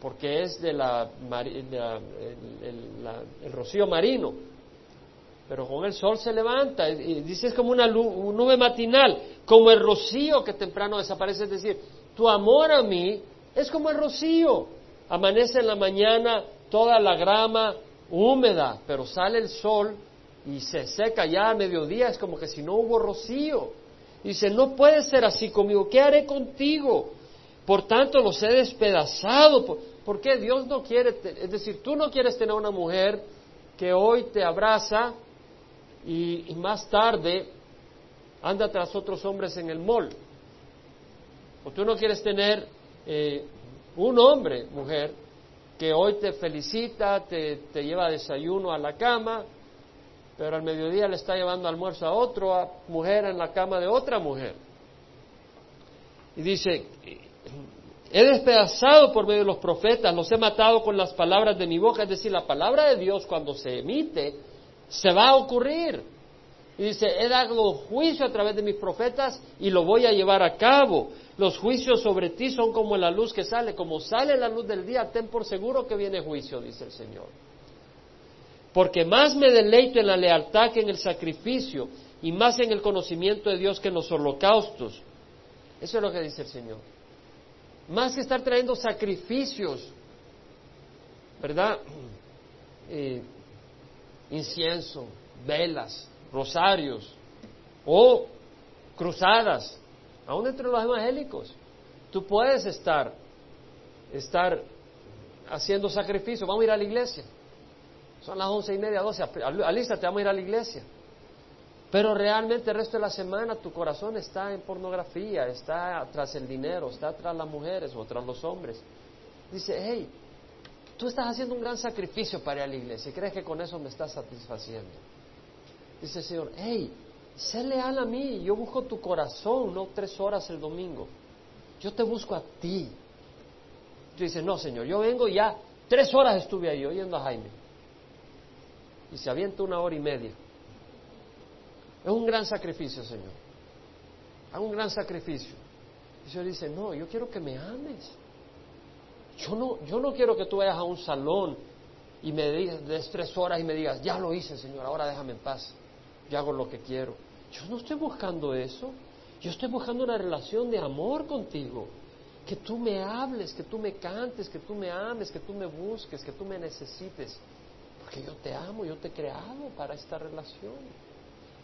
porque es de la, el, rocío marino. Pero con el sol se levanta, y dice es como una nube matinal, como el rocío que temprano desaparece, es decir, tu amor a mí es como el rocío. Amanece en la mañana toda la grama húmeda, pero sale el sol y se seca ya a mediodía, es como que si no hubo rocío. dice, no puede ser así conmigo, ¿qué haré contigo? Por tanto los he despedazado. ¿Por, qué Dios no quiere, es decir, tú no quieres tener una mujer que hoy te abraza y, más tarde anda tras otros hombres en el mall? O tú no quieres tener eh, un hombre, mujer, que hoy te felicita, te, te lleva desayuno a la cama, pero al mediodía le está llevando almuerzo a otra mujer en la cama de otra mujer. Y dice, he despedazado por medio de los profetas, los he matado con las palabras de mi boca, es decir, la palabra de Dios cuando se emite, se va a ocurrir. Y dice, he dado juicio a través de mis profetas y lo voy a llevar a cabo. Los juicios sobre ti son como la luz que sale, como sale la luz del día, ten por seguro que viene juicio, dice el Señor porque más me deleito en la lealtad que en el sacrificio y más en el conocimiento de Dios que en los holocaustos. Eso es lo que dice el Señor. Más que estar trayendo sacrificios, ¿verdad? Eh, incienso, velas, rosarios o cruzadas, aún entre los evangélicos. Tú puedes estar, estar haciendo sacrificio. Vamos a ir a la iglesia. Son las once y media, doce. Alístate, vamos a ir a la iglesia. Pero realmente el resto de la semana tu corazón está en pornografía, está tras el dinero, está tras las mujeres o tras los hombres. Dice, hey, tú estás haciendo un gran sacrificio para ir a la iglesia y crees que con eso me estás satisfaciendo. Dice el Señor, hey, sé leal a mí, yo busco tu corazón, no tres horas el domingo. Yo te busco a ti. Tú dices, no, Señor, yo vengo ya, tres horas estuve ahí oyendo a Jaime y se avienta una hora y media. Es un gran sacrificio, Señor. Es un gran sacrificio. El Señor dice, no, yo quiero que me ames. Yo no, yo no quiero que tú vayas a un salón y me digas, des tres horas y me digas, ya lo hice, Señor, ahora déjame en paz. Yo hago lo que quiero. Yo no estoy buscando eso. Yo estoy buscando una relación de amor contigo. Que tú me hables, que tú me cantes, que tú me ames, que tú me busques, que tú me necesites. Porque yo te amo, yo te he creado para esta relación.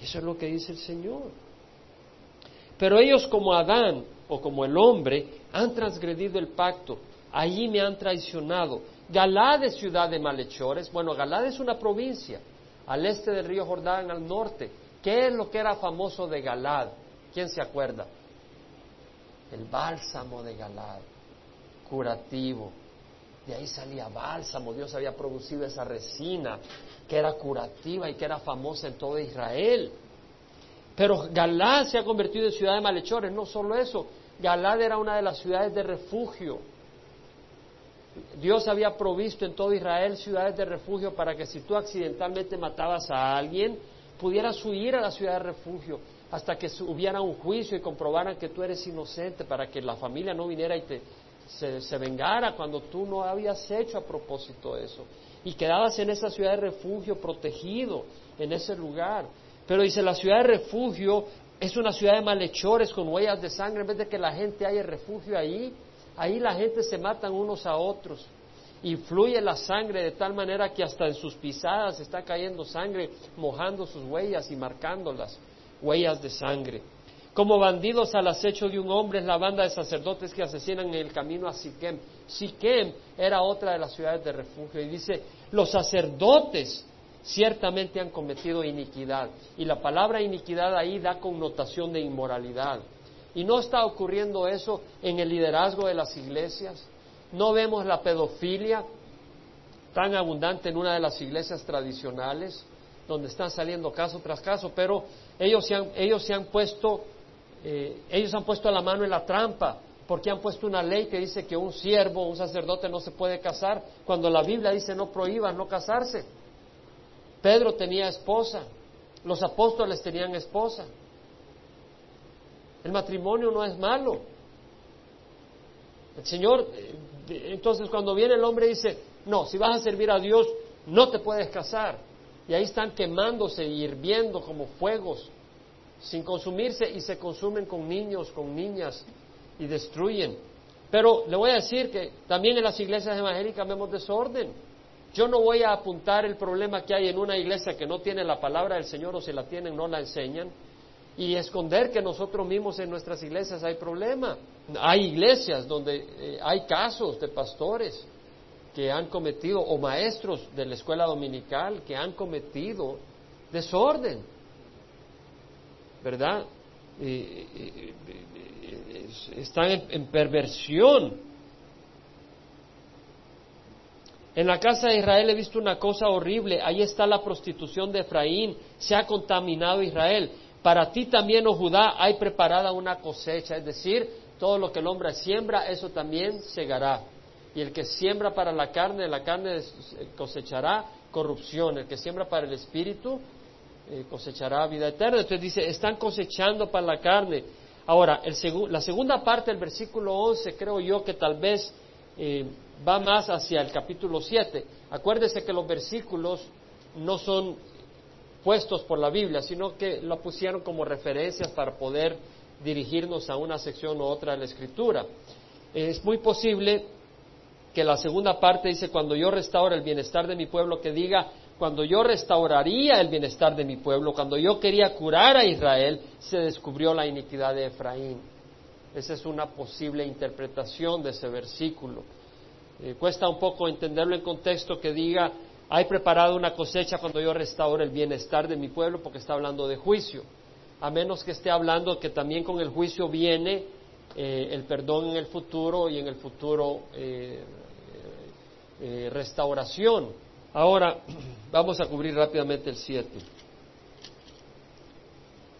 Eso es lo que dice el Señor. Pero ellos como Adán o como el hombre han transgredido el pacto. Allí me han traicionado. Galad es ciudad de malhechores. Bueno, Galad es una provincia al este del río Jordán, al norte. ¿Qué es lo que era famoso de Galad? ¿Quién se acuerda? El bálsamo de Galad, curativo. De ahí salía bálsamo. Dios había producido esa resina que era curativa y que era famosa en todo Israel. Pero Galad se ha convertido en ciudad de malhechores. No solo eso, Galad era una de las ciudades de refugio Dios había provisto en todo Israel ciudades de refugio para que si tú accidentalmente matabas a alguien, pudieras huir a la ciudad de refugio hasta que hubiera un juicio y comprobaran que tú eres inocente, para que la familia no viniera y te, se, se vengara cuando tú no habías hecho a propósito eso. Y quedabas en esa ciudad de refugio protegido, en ese lugar. Pero dice, la ciudad de refugio es una ciudad de malhechores con huellas de sangre, en vez de que la gente haya refugio ahí, Ahí la gente se matan unos a otros y fluye la sangre de tal manera que hasta en sus pisadas está cayendo sangre, mojando sus huellas y marcándolas, huellas de sangre. Como bandidos al acecho de un hombre es la banda de sacerdotes que asesinan en el camino a Siquem. Siquem era otra de las ciudades de refugio y dice, los sacerdotes ciertamente han cometido iniquidad. Y la palabra iniquidad ahí da connotación de inmoralidad. Y no está ocurriendo eso en el liderazgo de las iglesias. No vemos la pedofilia tan abundante en una de las iglesias tradicionales, donde están saliendo caso tras caso, pero ellos se han, ellos se han puesto, eh, ellos han puesto la mano en la trampa, porque han puesto una ley que dice que un siervo, un sacerdote no se puede casar, cuando la Biblia dice no prohíban no casarse. Pedro tenía esposa, los apóstoles tenían esposa. El matrimonio no es malo. El Señor, eh, entonces cuando viene el hombre dice, no, si vas a servir a Dios, no te puedes casar. Y ahí están quemándose y hirviendo como fuegos, sin consumirse y se consumen con niños, con niñas y destruyen. Pero le voy a decir que también en las iglesias evangélicas vemos desorden. Yo no voy a apuntar el problema que hay en una iglesia que no tiene la palabra del Señor o si la tienen no la enseñan y esconder que nosotros mismos en nuestras iglesias hay problema. Hay iglesias donde eh, hay casos de pastores que han cometido, o maestros de la escuela dominical que han cometido desorden, ¿verdad? están en perversión. En la casa de Israel he visto una cosa horrible. Ahí está la prostitución de Efraín. Se ha contaminado Israel. Para ti también, oh Judá, hay preparada una cosecha, es decir, todo lo que el hombre siembra, eso también segará. Y el que siembra para la carne, la carne cosechará corrupción. El que siembra para el espíritu, cosechará vida eterna. Entonces dice, están cosechando para la carne. Ahora, la segunda parte del versículo 11 creo yo que tal vez eh, va más hacia el capítulo 7. Acuérdese que los versículos no son puestos por la Biblia, sino que lo pusieron como referencias para poder dirigirnos a una sección u otra de la Escritura. Es muy posible que la segunda parte dice, cuando yo restaure el bienestar de mi pueblo, que diga, cuando yo restauraría el bienestar de mi pueblo, cuando yo quería curar a Israel, se descubrió la iniquidad de Efraín. Esa es una posible interpretación de ese versículo. Eh, cuesta un poco entenderlo en contexto que diga, hay preparado una cosecha cuando yo restaure el bienestar de mi pueblo porque está hablando de juicio. A menos que esté hablando que también con el juicio viene eh, el perdón en el futuro y en el futuro eh, restauración. Ahora vamos a cubrir rápidamente el 7.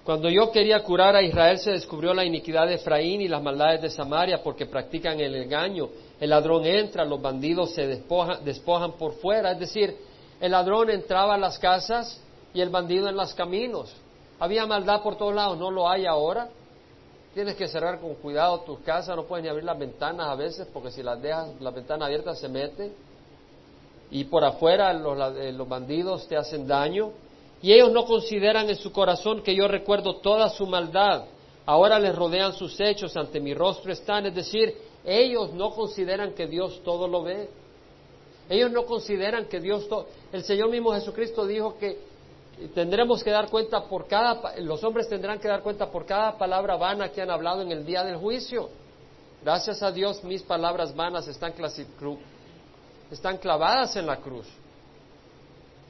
Cuando yo quería curar a Israel se descubrió la iniquidad de Efraín y las maldades de Samaria porque practican el engaño. El ladrón entra, los bandidos se despojan, por fuera. Es decir, el ladrón entraba a las casas y el bandido en los caminos. Había maldad por todos lados, no lo hay ahora. Tienes que cerrar con cuidado tus casas, no puedes ni abrir las ventanas a veces porque si las dejas las ventanas abiertas se meten. Y por afuera los, eh, los bandidos te hacen daño. Y ellos no consideran en su corazón que yo recuerdo toda su maldad. Ahora les rodean sus hechos, ante mi rostro están. Es decir, ellos no consideran que Dios todo lo ve. Ellos no consideran que Dios todo... El Señor mismo Jesucristo dijo que tendremos que dar cuenta por cada, los hombres tendrán que dar cuenta por cada palabra vana que han hablado en el día del juicio. Gracias a Dios mis palabras vanas están, están clavadas en la cruz.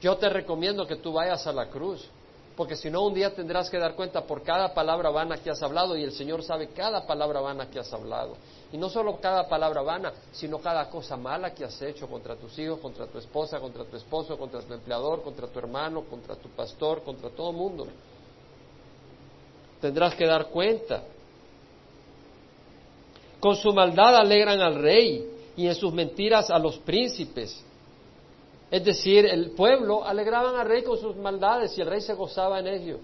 Yo te recomiendo que tú vayas a la cruz, porque si no un día tendrás que dar cuenta por cada palabra vana que has hablado y el Señor sabe cada palabra vana que has hablado. Y no solo cada palabra vana, sino cada cosa mala que has hecho contra tus hijos, contra tu esposa, contra tu esposo, contra tu empleador, contra tu hermano, contra tu pastor, contra todo el mundo. Tendrás que dar cuenta. Con su maldad alegran al rey y en sus mentiras a los príncipes. Es decir, el pueblo alegraban al rey con sus maldades y el rey se gozaba en ello.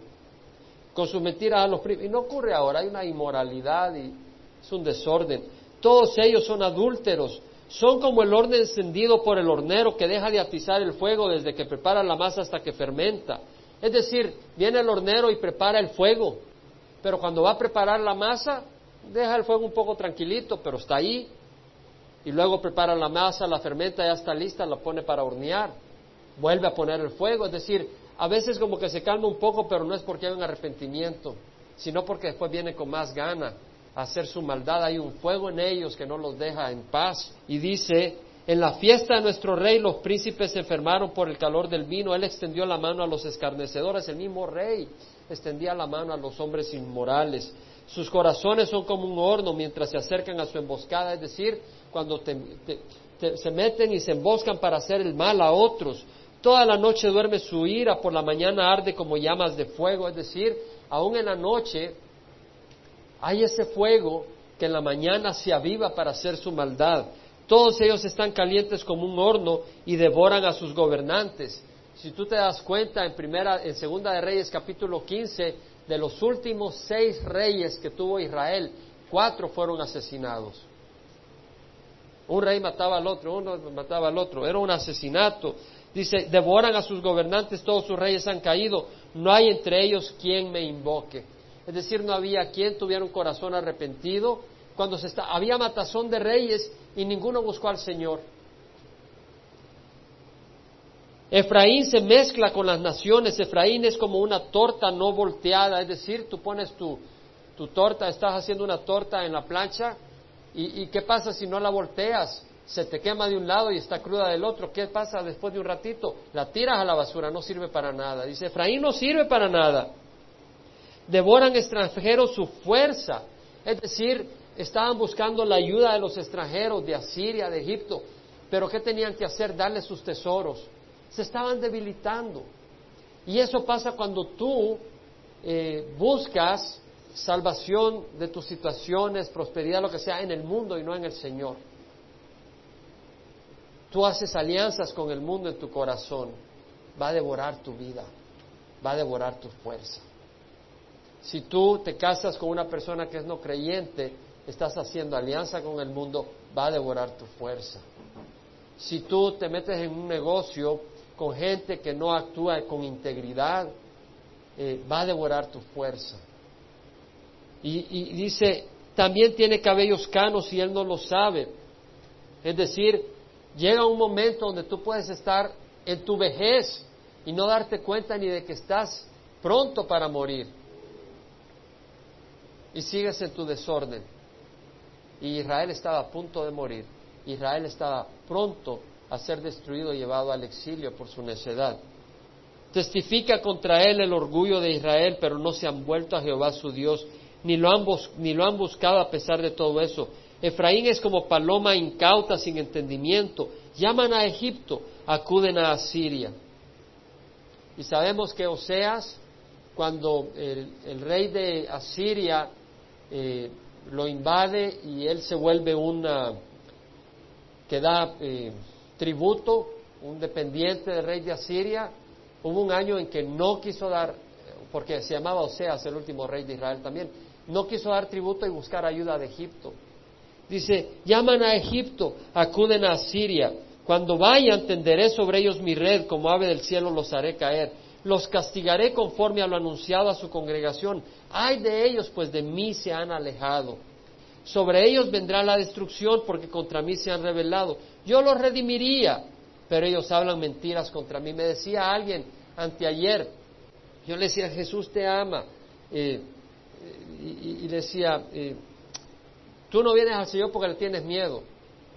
Con sus mentiras a los príncipes. Y no ocurre ahora, hay una inmoralidad y es un desorden. Todos ellos son adúlteros, son como el horno encendido por el hornero que deja de atizar el fuego desde que prepara la masa hasta que fermenta. Es decir, viene el hornero y prepara el fuego, pero cuando va a preparar la masa, deja el fuego un poco tranquilito, pero está ahí. Y luego prepara la masa, la fermenta, ya está lista, la pone para hornear. Vuelve a poner el fuego, es decir, a veces como que se calma un poco, pero no es porque hay un arrepentimiento, sino porque después viene con más gana hacer su maldad, hay un fuego en ellos que no los deja en paz. Y dice, en la fiesta de nuestro rey los príncipes se enfermaron por el calor del vino, él extendió la mano a los escarnecedores, el mismo rey extendía la mano a los hombres inmorales. Sus corazones son como un horno mientras se acercan a su emboscada, es decir, cuando se meten y se emboscan para hacer el mal a otros. Toda la noche duerme su ira, por la mañana arde como llamas de fuego, es decir, aún en la noche hay ese fuego que en la mañana se aviva para hacer su maldad. Todos ellos están calientes como un horno y devoran a sus gobernantes. Si tú te das cuenta en primera, en segunda de Reyes capítulo 15, de los últimos seis reyes que tuvo Israel, cuatro fueron asesinados. Un rey mataba al otro, uno mataba al otro. Era un asesinato. Dice, devoran a sus gobernantes, todos sus reyes han caído. No hay entre ellos quien me invoque es decir, no había quien tuviera un corazón arrepentido. Cuando se está, había matazón de reyes y ninguno buscó al Señor. Efraín se mezcla con las naciones. Efraín es como una torta no volteada, es decir, tú pones tu, torta, estás haciendo una torta en la plancha y, y, ¿qué pasa si no la volteas? Se te quema de un lado y está cruda del otro. ¿Qué pasa después de un ratito? La tiras a la basura, no sirve para nada. Dice, Efraín no sirve para nada devoran extranjeros su fuerza. Es decir, estaban buscando la ayuda de los extranjeros de Asiria, de Egipto. Pero ¿qué tenían que hacer? Darle sus tesoros. Se estaban debilitando. Y eso pasa cuando tú eh, buscas salvación de tus situaciones, prosperidad, lo que sea, en el mundo y no en el Señor. Tú haces alianzas con el mundo en tu corazón. Va a devorar tu vida. Va a devorar tu fuerza. Si tú te casas con una persona que es no creyente, estás haciendo alianza con el mundo, va a devorar tu fuerza. Si tú te metes en un negocio con gente que no actúa con integridad, eh, va a devorar tu fuerza. Y, y dice, también tiene cabellos canos y él no lo sabe. Es decir, llega un momento donde tú puedes estar en tu vejez y no darte cuenta ni de que estás pronto para morir y sigues en tu desorden. Y Israel estaba a punto de morir. Israel estaba pronto a ser destruido y llevado al exilio por su necedad. Testifica contra él el orgullo de Israel, pero no se han vuelto a Jehová su Dios, ni lo han, ni lo han buscado a pesar de todo eso. Efraín es como paloma incauta sin entendimiento. Llaman a Egipto, acuden a Asiria. Y sabemos que Oseas, cuando el rey de Asiria eh, lo invade y él se vuelve una que da eh, tributo, un dependiente del rey de Asiria. Hubo un año en que no quiso dar, porque se llamaba Oseas, el último rey de Israel también, No quiso dar tributo y buscar ayuda de Egipto. Dice, llaman a Egipto, acuden a Siria. Cuando vayan, tenderé sobre ellos mi red, como ave del cielo los haré caer. Los castigaré conforme a lo anunciado a su congregación. Ay de ellos, pues de mí se han alejado. Sobre ellos vendrá la destrucción, porque contra mí se han rebelado. Yo los redimiría, pero ellos hablan mentiras contra mí. Me decía alguien anteayer, yo le decía, Jesús te ama. Eh, y, decía, eh, tú no vienes al Señor porque le tienes miedo.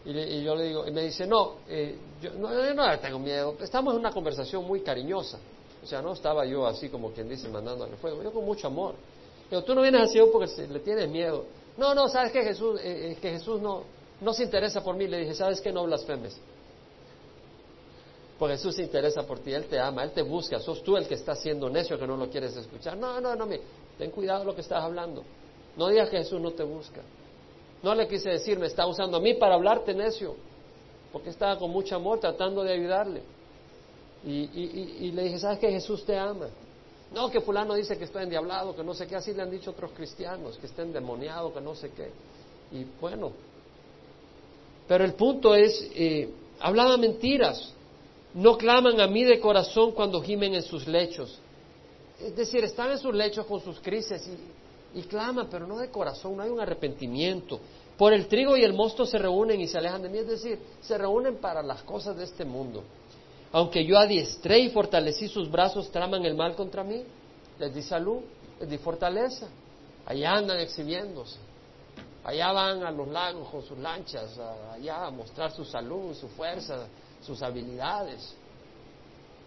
Y, yo le digo, y me dice, no, eh, yo no, no tengo miedo. Estamos en una conversación muy cariñosa. O sea, no estaba yo así como quien dice mandando al fuego. Yo con mucho amor. Digo, tú no vienes al Señor porque le tienes miedo. No, no, sabes que Jesús, eh, que Jesús no, no se interesa por mí. Le dije, sabes que no blasfemes. Porque Jesús se interesa por ti, Él te ama, Él te busca, sos tú el que está siendo necio que no lo quieres escuchar. No, no, no, me, ten cuidado lo que estás hablando. No digas que Jesús no te busca. No le quise decir, me está usando a mí para hablarte necio, porque estaba con mucho amor tratando de ayudarle. Y, le dije, ¿sabes que Jesús te ama? No, que fulano dice que estoy endiablado, que no sé qué, así le han dicho otros cristianos, que está endemoniado, que no sé qué. Y bueno, pero el punto es, eh, hablaba mentiras, no claman a mí de corazón cuando gimen en sus lechos. Es decir, están en sus lechos con sus crisis y, claman, pero no de corazón, no hay un arrepentimiento. Por el trigo y el mosto se reúnen y se alejan de mí, es decir, se reúnen para las cosas de este mundo. Aunque yo adiestré y fortalecí sus brazos, traman el mal contra mí. Les di salud, les di fortaleza. Allá andan exhibiéndose. Allá van a los lagos con sus lanchas, allá a mostrar su salud, su fuerza, sus habilidades.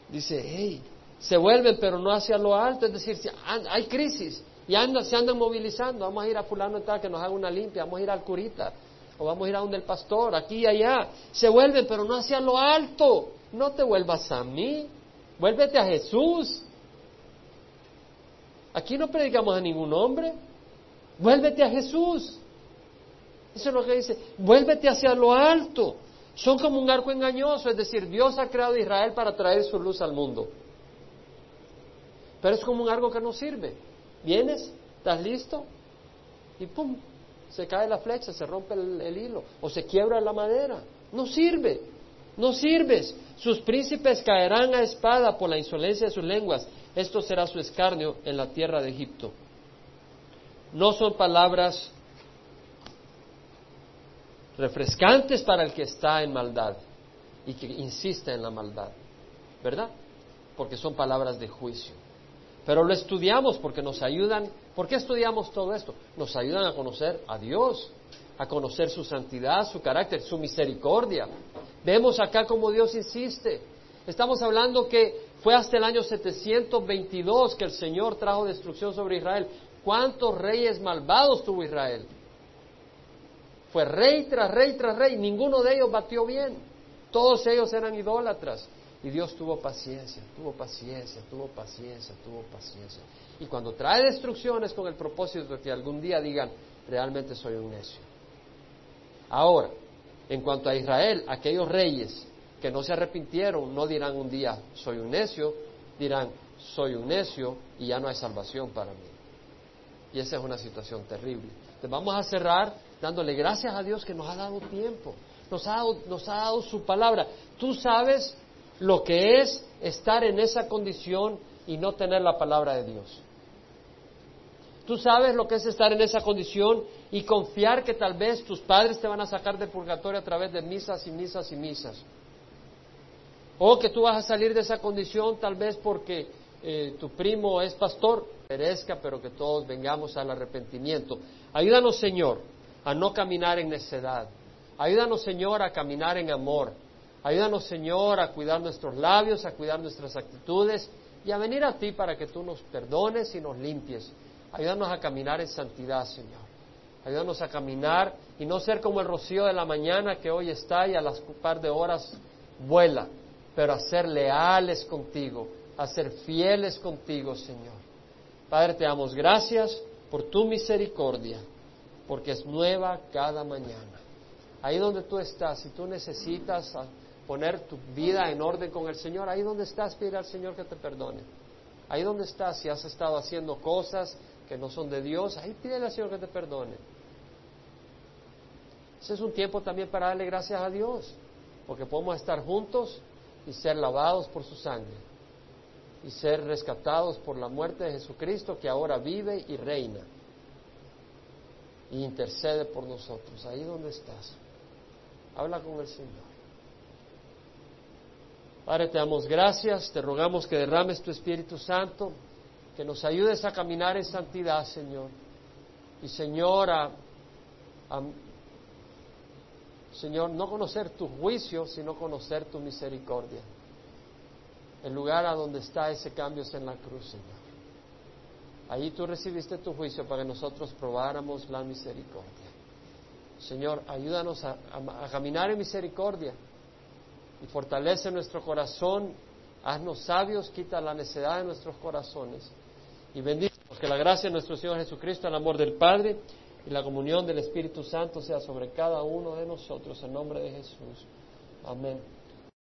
Dice, hey, se vuelven pero no hacia lo alto, es decir, hay crisis y se andan movilizando, vamos a ir a fulano tal que nos haga una limpia, vamos a ir al curita o vamos a ir a donde el pastor, aquí y allá, se vuelven pero no hacia lo alto, no te vuelvas a mí, vuélvete a Jesús. Aquí no predicamos a ningún hombre, vuélvete a Jesús. Eso es lo que dice, vuélvete hacia lo alto. Son como un arco engañoso, es decir, Dios ha creado a Israel para traer su luz al mundo. Pero es como un arco que no sirve. Vienes, estás listo y ¡pum! Se cae la flecha, se rompe el, hilo o se quiebra la madera. No sirve, no sirves. Sus príncipes caerán a espada por la insolencia de sus lenguas. Esto será su escarnio en la tierra de Egipto. No son palabras refrescantes para el que está en maldad y que insiste en la maldad, ¿verdad? Porque son palabras de juicio. Pero lo estudiamos porque nos ayudan. ¿Por qué estudiamos todo esto? Nos ayudan a conocer a Dios, a conocer su santidad, su carácter, su misericordia. Vemos acá como Dios insiste. Estamos hablando que fue hasta el año 722 que el Señor trajo destrucción sobre Israel. ¿Cuántos reyes malvados tuvo Israel? Fue rey tras rey tras rey, ninguno de ellos batió bien. Todos ellos eran idólatras. Y Dios tuvo paciencia, tuvo paciencia, tuvo paciencia, tuvo paciencia. Y cuando trae destrucciones con el propósito de que algún día digan, realmente soy un necio. Ahora, en cuanto a Israel, aquellos reyes que no se arrepintieron no dirán un día, soy un necio, dirán, soy un necio y ya no hay salvación para mí. Y esa es una situación terrible. Vamos a cerrar dándole gracias a Dios que nos ha dado tiempo, nos ha dado, nos ha dado su palabra. Tú sabes lo que es estar en esa condición y no tener la palabra de Dios. Tú sabes lo que es estar en esa condición y confiar que tal vez tus padres te van a sacar del purgatorio a través de misas y misas y misas. O que tú vas a salir de esa condición tal vez porque eh, tu primo es pastor, perezca, pero que todos vengamos al arrepentimiento. Ayúdanos, Señor, a no caminar en necedad. Ayúdanos, Señor, a caminar en amor. Ayúdanos, Señor, a cuidar nuestros labios, a cuidar nuestras actitudes y a venir a ti para que tú nos perdones y nos limpies. Ayúdanos a caminar en santidad, Señor. Ayúdanos a caminar y no ser como el rocío de la mañana que hoy está y a las par de horas vuela, pero a ser leales contigo, a ser fieles contigo, Señor. Padre, te damos gracias por tu misericordia, porque es nueva cada mañana. Ahí donde tú estás, si tú necesitas poner tu vida en orden con el Señor, ahí donde estás, pide al Señor que te perdone. Ahí donde estás, si has estado haciendo cosas que no son de Dios, ahí pídele al Señor que te perdone. Ese es un tiempo también para darle gracias a Dios, porque podemos estar juntos y ser lavados por su sangre y ser rescatados por la muerte de Jesucristo que ahora vive y reina y intercede por nosotros. Ahí donde estás, habla con el Señor. Padre, te damos gracias, te rogamos que derrames tu Espíritu Santo, que nos ayudes a caminar en santidad, Señor. Y Señor, a, Señor, no conocer tu juicio, sino conocer tu misericordia. El lugar a donde está ese cambio es en la cruz, Señor. Allí tú recibiste tu juicio para que nosotros probáramos la misericordia. Señor, ayúdanos a, caminar en misericordia y fortalece nuestro corazón. Haznos sabios, quita la necedad de nuestros corazones. Y bendícenos que la gracia de nuestro Señor Jesucristo, el amor del Padre y la comunión del Espíritu Santo sea sobre cada uno de nosotros. En nombre de Jesús. Amén.